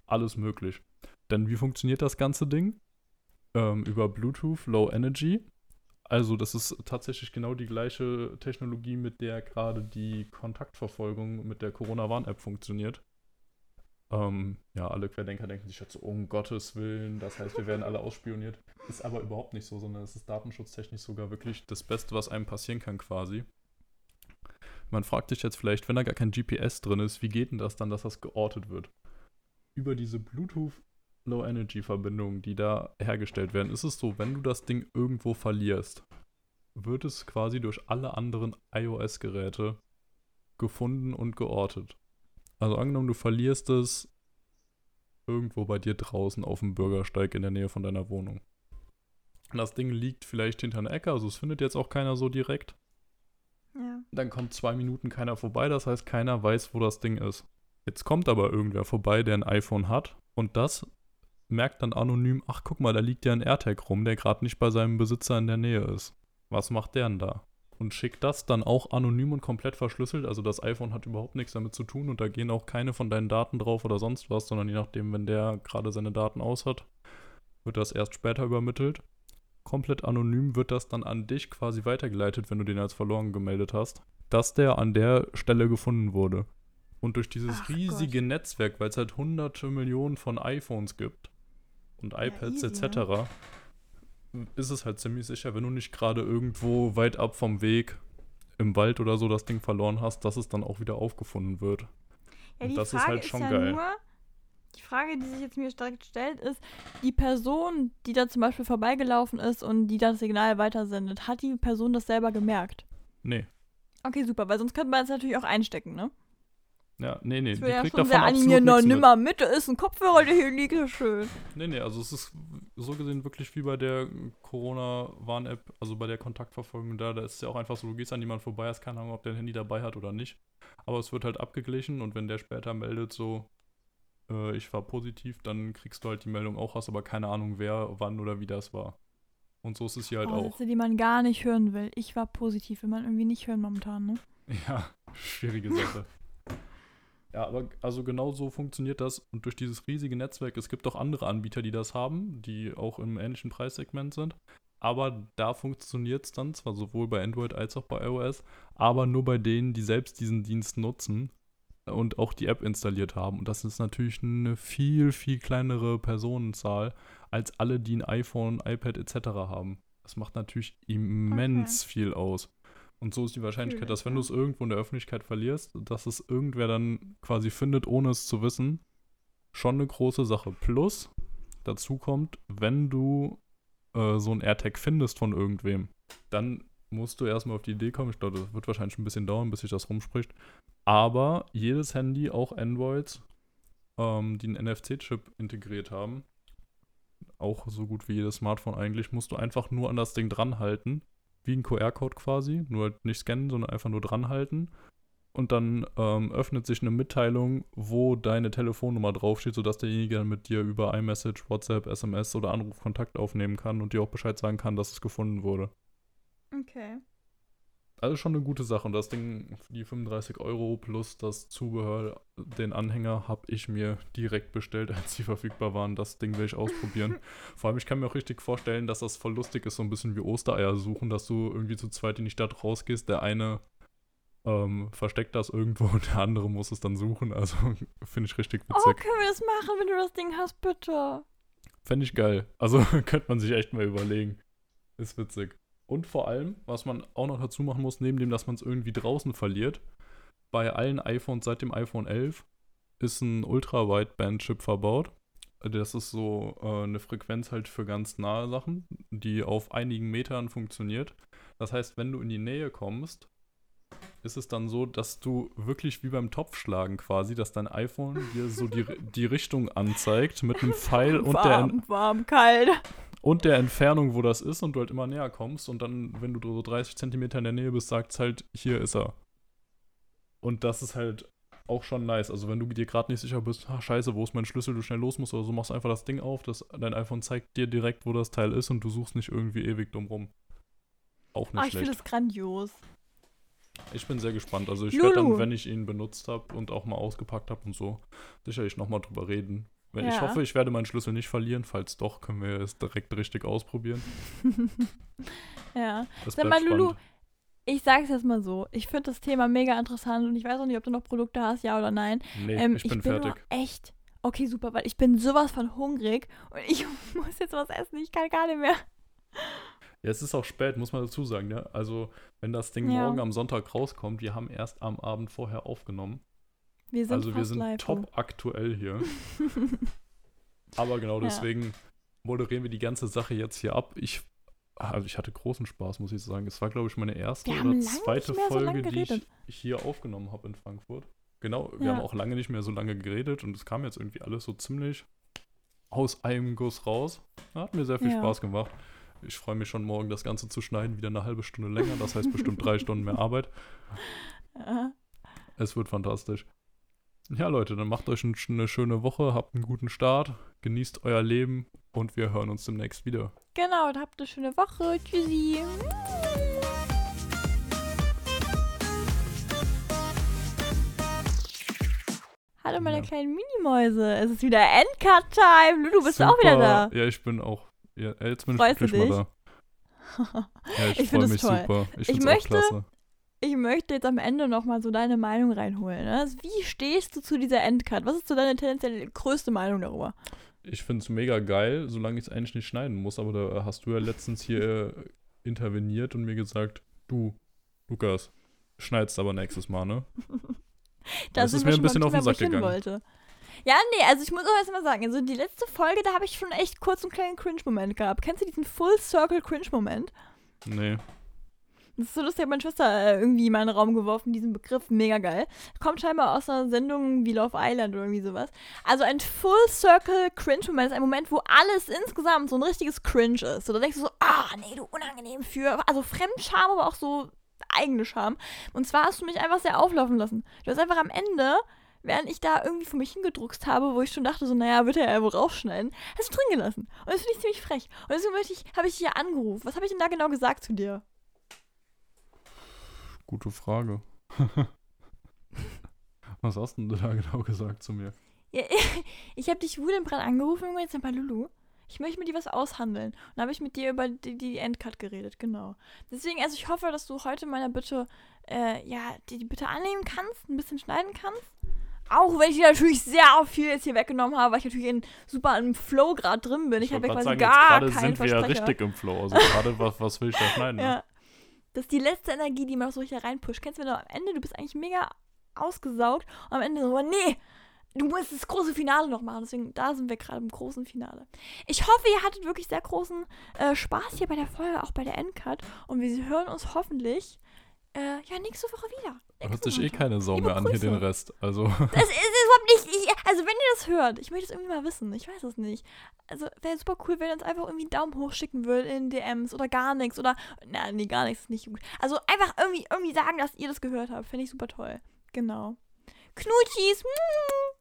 Alles möglich. Denn wie funktioniert das ganze Ding? Ähm, über Bluetooth Low Energy. Also, das ist tatsächlich genau die gleiche Technologie, mit der gerade die Kontaktverfolgung mit der Corona-Warn-App funktioniert. Ähm, ja, alle Querdenker denken sich jetzt so, um Gottes Willen, das heißt, wir werden alle ausspioniert. Ist aber überhaupt nicht so, sondern es ist datenschutztechnisch sogar wirklich das Beste, was einem passieren kann quasi. Man fragt sich jetzt vielleicht, wenn da gar kein GPS drin ist, wie geht denn das dann, dass das geortet wird? Über diese Bluetooth Low Energy Verbindungen, die da hergestellt werden, ist es so, wenn du das Ding irgendwo verlierst, wird es quasi durch alle anderen iOS-Geräte gefunden und geortet. Also angenommen, du verlierst es irgendwo bei dir draußen auf dem Bürgersteig in der Nähe von deiner Wohnung. Das Ding liegt vielleicht hinter einer Ecke, also es findet jetzt auch keiner so direkt. Ja. Dann kommt zwei Minuten keiner vorbei, das heißt, keiner weiß, wo das Ding ist. Jetzt kommt aber irgendwer vorbei, der ein iPhone hat und das merkt dann anonym, ach guck mal, da liegt ja ein AirTag rum, der gerade nicht bei seinem Besitzer in der Nähe ist. Was macht der denn da? Und schickt das dann auch anonym und komplett verschlüsselt. Also das iPhone hat überhaupt nichts damit zu tun und da gehen auch keine von deinen Daten drauf oder sonst was, sondern je nachdem, wenn der gerade seine Daten aus hat, wird das erst später übermittelt. Komplett anonym wird das dann an dich quasi weitergeleitet, wenn du den als verloren gemeldet hast, dass der an der Stelle gefunden wurde. Und durch dieses Ach riesige Gott. Netzwerk, weil es halt hunderte Millionen von iPhones gibt und iPads easy, etc., ist es halt ziemlich sicher, wenn du nicht gerade irgendwo weit ab vom Weg im Wald oder so das Ding verloren hast, dass es dann auch wieder aufgefunden wird. Ja, die das ist Frage halt schon ja geil. nur, die Frage, die sich jetzt mir direkt stellt, ist, die Person, die da zum Beispiel vorbeigelaufen ist und die das Signal weitersendet, hat die Person das selber gemerkt? Nee. Okay, super, weil sonst könnte man es natürlich auch einstecken, ne? Ja, nee, nee. Das wäre ja kriegt schon davon sehr animiert. No, nichts nimm mit. da ist ein Kopfhörer, der hier liegt, schön. Nee, nee, also es ist so gesehen wirklich wie bei der Corona-Warn-App, also bei der Kontaktverfolgung da, da ist es ja auch einfach so, du gehst an jemanden vorbei, hast keine Ahnung, ob der ein Handy dabei hat oder nicht. Aber es wird halt abgeglichen und wenn der später meldet, so, äh, ich war positiv, dann kriegst du halt die Meldung auch, hast aber keine Ahnung, wer, wann oder wie das war. Und so ist es hier halt oh, auch. Sätze, die man gar nicht hören will. Ich war positiv, will man irgendwie nicht hören momentan, ne? Ja, schwierige Sache. Ja, aber also genau so funktioniert das und durch dieses riesige Netzwerk, es gibt auch andere Anbieter, die das haben, die auch im ähnlichen Preissegment sind. Aber da funktioniert es dann zwar sowohl bei Android als auch bei iOS, aber nur bei denen, die selbst diesen Dienst nutzen und auch die App installiert haben. Und das ist natürlich eine viel, viel kleinere Personenzahl als alle, die ein iPhone, iPad etc. haben. Das macht natürlich immens viel aus. Und so ist die Wahrscheinlichkeit, Natürlich, dass wenn du es irgendwo in der Öffentlichkeit verlierst, dass es irgendwer dann quasi findet, ohne es zu wissen, schon eine große Sache. Plus, dazu kommt, wenn du äh, so ein AirTag findest von irgendwem, dann musst du erstmal auf die Idee kommen. Ich glaube, das wird wahrscheinlich ein bisschen dauern, bis sich das rumspricht. Aber jedes Handy, auch Androids, ähm, die einen NFC-Chip integriert haben, auch so gut wie jedes Smartphone eigentlich, musst du einfach nur an das Ding dranhalten. Wie ein QR-Code quasi, nur halt nicht scannen, sondern einfach nur dranhalten. Und dann ähm, öffnet sich eine Mitteilung, wo deine Telefonnummer draufsteht, sodass derjenige dann mit dir über iMessage, WhatsApp, SMS oder Anruf Kontakt aufnehmen kann und dir auch Bescheid sagen kann, dass es gefunden wurde. Okay. Also schon eine gute Sache. Und das Ding, die 35 Euro plus das Zubehör, den Anhänger, habe ich mir direkt bestellt, als sie verfügbar waren. Das Ding will ich ausprobieren. Vor allem, ich kann mir auch richtig vorstellen, dass das voll lustig ist, so ein bisschen wie Ostereier suchen, dass du irgendwie zu zweit in die Stadt rausgehst. Der eine ähm, versteckt das irgendwo und der andere muss es dann suchen. Also finde ich richtig Oh, witzig. können wir das machen, wenn du das Ding hast, bitte? Fände ich geil. Also könnte man sich echt mal überlegen. Ist witzig. Und vor allem, was man auch noch dazu machen muss, neben dem, dass man es irgendwie draußen verliert, bei allen iPhones seit dem iPhone 11 ist ein Ultra-Wideband-Chip verbaut. Das ist so äh, eine Frequenz halt für ganz nahe Sachen, die auf einigen Metern funktioniert. Das heißt, wenn du in die Nähe kommst, ist es dann so, dass du wirklich wie beim Topfschlagen quasi, dass dein iPhone dir so die, die Richtung anzeigt mit einem Pfeil und der, warm, warm, kalt. Und der Entfernung, wo das ist und du halt immer näher kommst und dann, wenn du so 30 Zentimeter in der Nähe bist, sagt halt, hier ist er. Und das ist halt auch schon nice. Also wenn du dir gerade nicht sicher bist, ah, scheiße, wo ist mein Schlüssel, du schnell los musst oder so, machst einfach das Ding auf, das, dein iPhone zeigt dir direkt, wo das Teil ist und du suchst nicht irgendwie ewig dumm rum. Auch nicht Ah, ich finde das grandios. Ich bin sehr gespannt. Also ich werde dann, wenn ich ihn benutzt habe und auch mal ausgepackt habe und so, sicherlich nochmal drüber reden. Wenn Ich Ja. hoffe, ich werde meinen Schlüssel nicht verlieren. Falls doch, können wir es direkt richtig ausprobieren. ja. Das Sag mal, Lulu, ich sag's jetzt mal so. Ich finde das Thema mega interessant und ich weiß auch nicht, ob du noch Produkte hast, ja oder nein. Nee, Ähm, ich bin bin fertig. nur echt Okay, super, weil ich bin sowas von hungrig und ich muss jetzt was essen. Ich kann gar nicht mehr. Ja, es ist auch spät, muss man dazu sagen, ne? Also, wenn das Ding Ja. morgen am Sonntag rauskommt, wir haben erst am Abend vorher aufgenommen. Wir sind also, wir sind live. top aktuell hier. Aber genau Ja. deswegen moderieren wir die ganze Sache jetzt hier ab. Ich, also ich hatte großen Spaß, muss ich sagen. Es war, glaube ich, meine erste Wir oder zweite so Folge, lange die ich hier aufgenommen habe in Frankfurt. Genau, wir Ja. haben auch lange nicht mehr so lange geredet und es kam jetzt irgendwie alles so ziemlich aus einem Guss raus. Hat mir sehr viel Ja. Spaß gemacht. Ich freue mich schon morgen, das Ganze zu schneiden, wieder eine halbe Stunde länger. Das heißt bestimmt drei Stunden mehr Arbeit. Ja. Es wird fantastisch. Ja, Leute, dann macht euch ein- eine schöne Woche, habt einen guten Start, genießt euer Leben und wir hören uns demnächst wieder. Genau, dann habt eine schöne Woche. Tschüssi. Hallo meine Ja. kleinen Minimäuse. Es ist wieder Endcard-Time. Lulu, bist du auch wieder da? Ja, ich bin auch. Ja, jetzt bin Freust ich wirklich mal da. Ja, ich, Ich freue mich toll. super. Ich, Ich möchte- klasse. Ich möchte jetzt am Ende nochmal so deine Meinung reinholen. Ne? Also, Wie stehst du zu dieser Endcard? Was ist so deine tendenziell größte Meinung darüber? Ich finde es mega geil, solange ich es eigentlich nicht schneiden muss. Aber da hast du ja letztens hier äh, interveniert und mir gesagt, du, Lukas, schneidest aber nächstes Mal, ne? Da Das sind ist mir ein bisschen auf den Sack gegangen. wollte. Ja, nee, also ich muss auch erst mal sagen, also die letzte Folge, da habe ich schon echt kurz einen kleinen Cringe-Moment gehabt. Kennst du diesen Full-Circle-Cringe-Moment? Nee. Das ist so lustig, hat meine Schwester äh, irgendwie in meinen Raum geworfen, diesen Begriff, mega geil. Kommt scheinbar aus einer Sendung wie Love Island oder irgendwie sowas. Also ein Full Circle Cringe Moment ist ein Moment, wo alles insgesamt so ein richtiges Cringe ist. So, da denkst du so, ah, nee, du unangenehm für, also Fremdscham, aber auch so eigene Scham. Und zwar hast du mich einfach sehr auflaufen lassen. Du hast einfach am Ende, während ich da irgendwie vor mich hingedruckst habe, wo ich schon dachte, so, naja, wird er ja wohl rausschneiden, hast du drin gelassen. Und das finde ich ziemlich frech. Und deswegen habe ich dich hier angerufen. Was habe ich denn da genau gesagt zu dir? Gute Frage. Was hast denn du da genau gesagt zu mir? Ja, ich habe dich wutentbrannt angerufen und jetzt bei Lulu. Ich möchte mit dir was aushandeln. Und dann habe ich mit dir über die, die Endcut geredet, genau. Deswegen, also ich hoffe, dass du heute meiner Bitte, äh, ja, die, die Bitte annehmen kannst, ein bisschen schneiden kannst. Auch wenn ich dir natürlich sehr viel jetzt hier weggenommen habe, weil ich natürlich in, super im Flow gerade drin bin. Ich, habe ja quasi grad gar jetzt keinen gerade sind wir ja Versprecher. richtig im Flow. Also gerade, was, was will ich da schneiden? ne? Ja. Das ist die letzte Energie, die man so richtig reinpusht. Kennst du, wenn du am Ende, du bist eigentlich mega ausgesaugt und am Ende so, nee, du musst das große Finale noch machen. Deswegen, da sind wir gerade im großen Finale. Ich hoffe, ihr hattet wirklich sehr großen äh, Spaß hier bei der Folge, auch bei der Endcut. Und wir hören uns hoffentlich äh, ja nächste Woche wieder. Hört sich eh keine Sau mehr an hier den. Rest. Also, Das ist, ist überhaupt nicht. Ich, also, wenn ihr das hört, ich möchte es irgendwie mal wissen. Ich weiß es nicht. Also, wäre super cool, wenn ihr uns einfach irgendwie einen Daumen hoch schicken würdet in DMs oder gar nichts. Oder. Na, nee, gar nichts ist nicht gut. Also, einfach irgendwie, irgendwie sagen, dass ihr das gehört habt. Finde ich super toll. Genau. Knutschis. mm.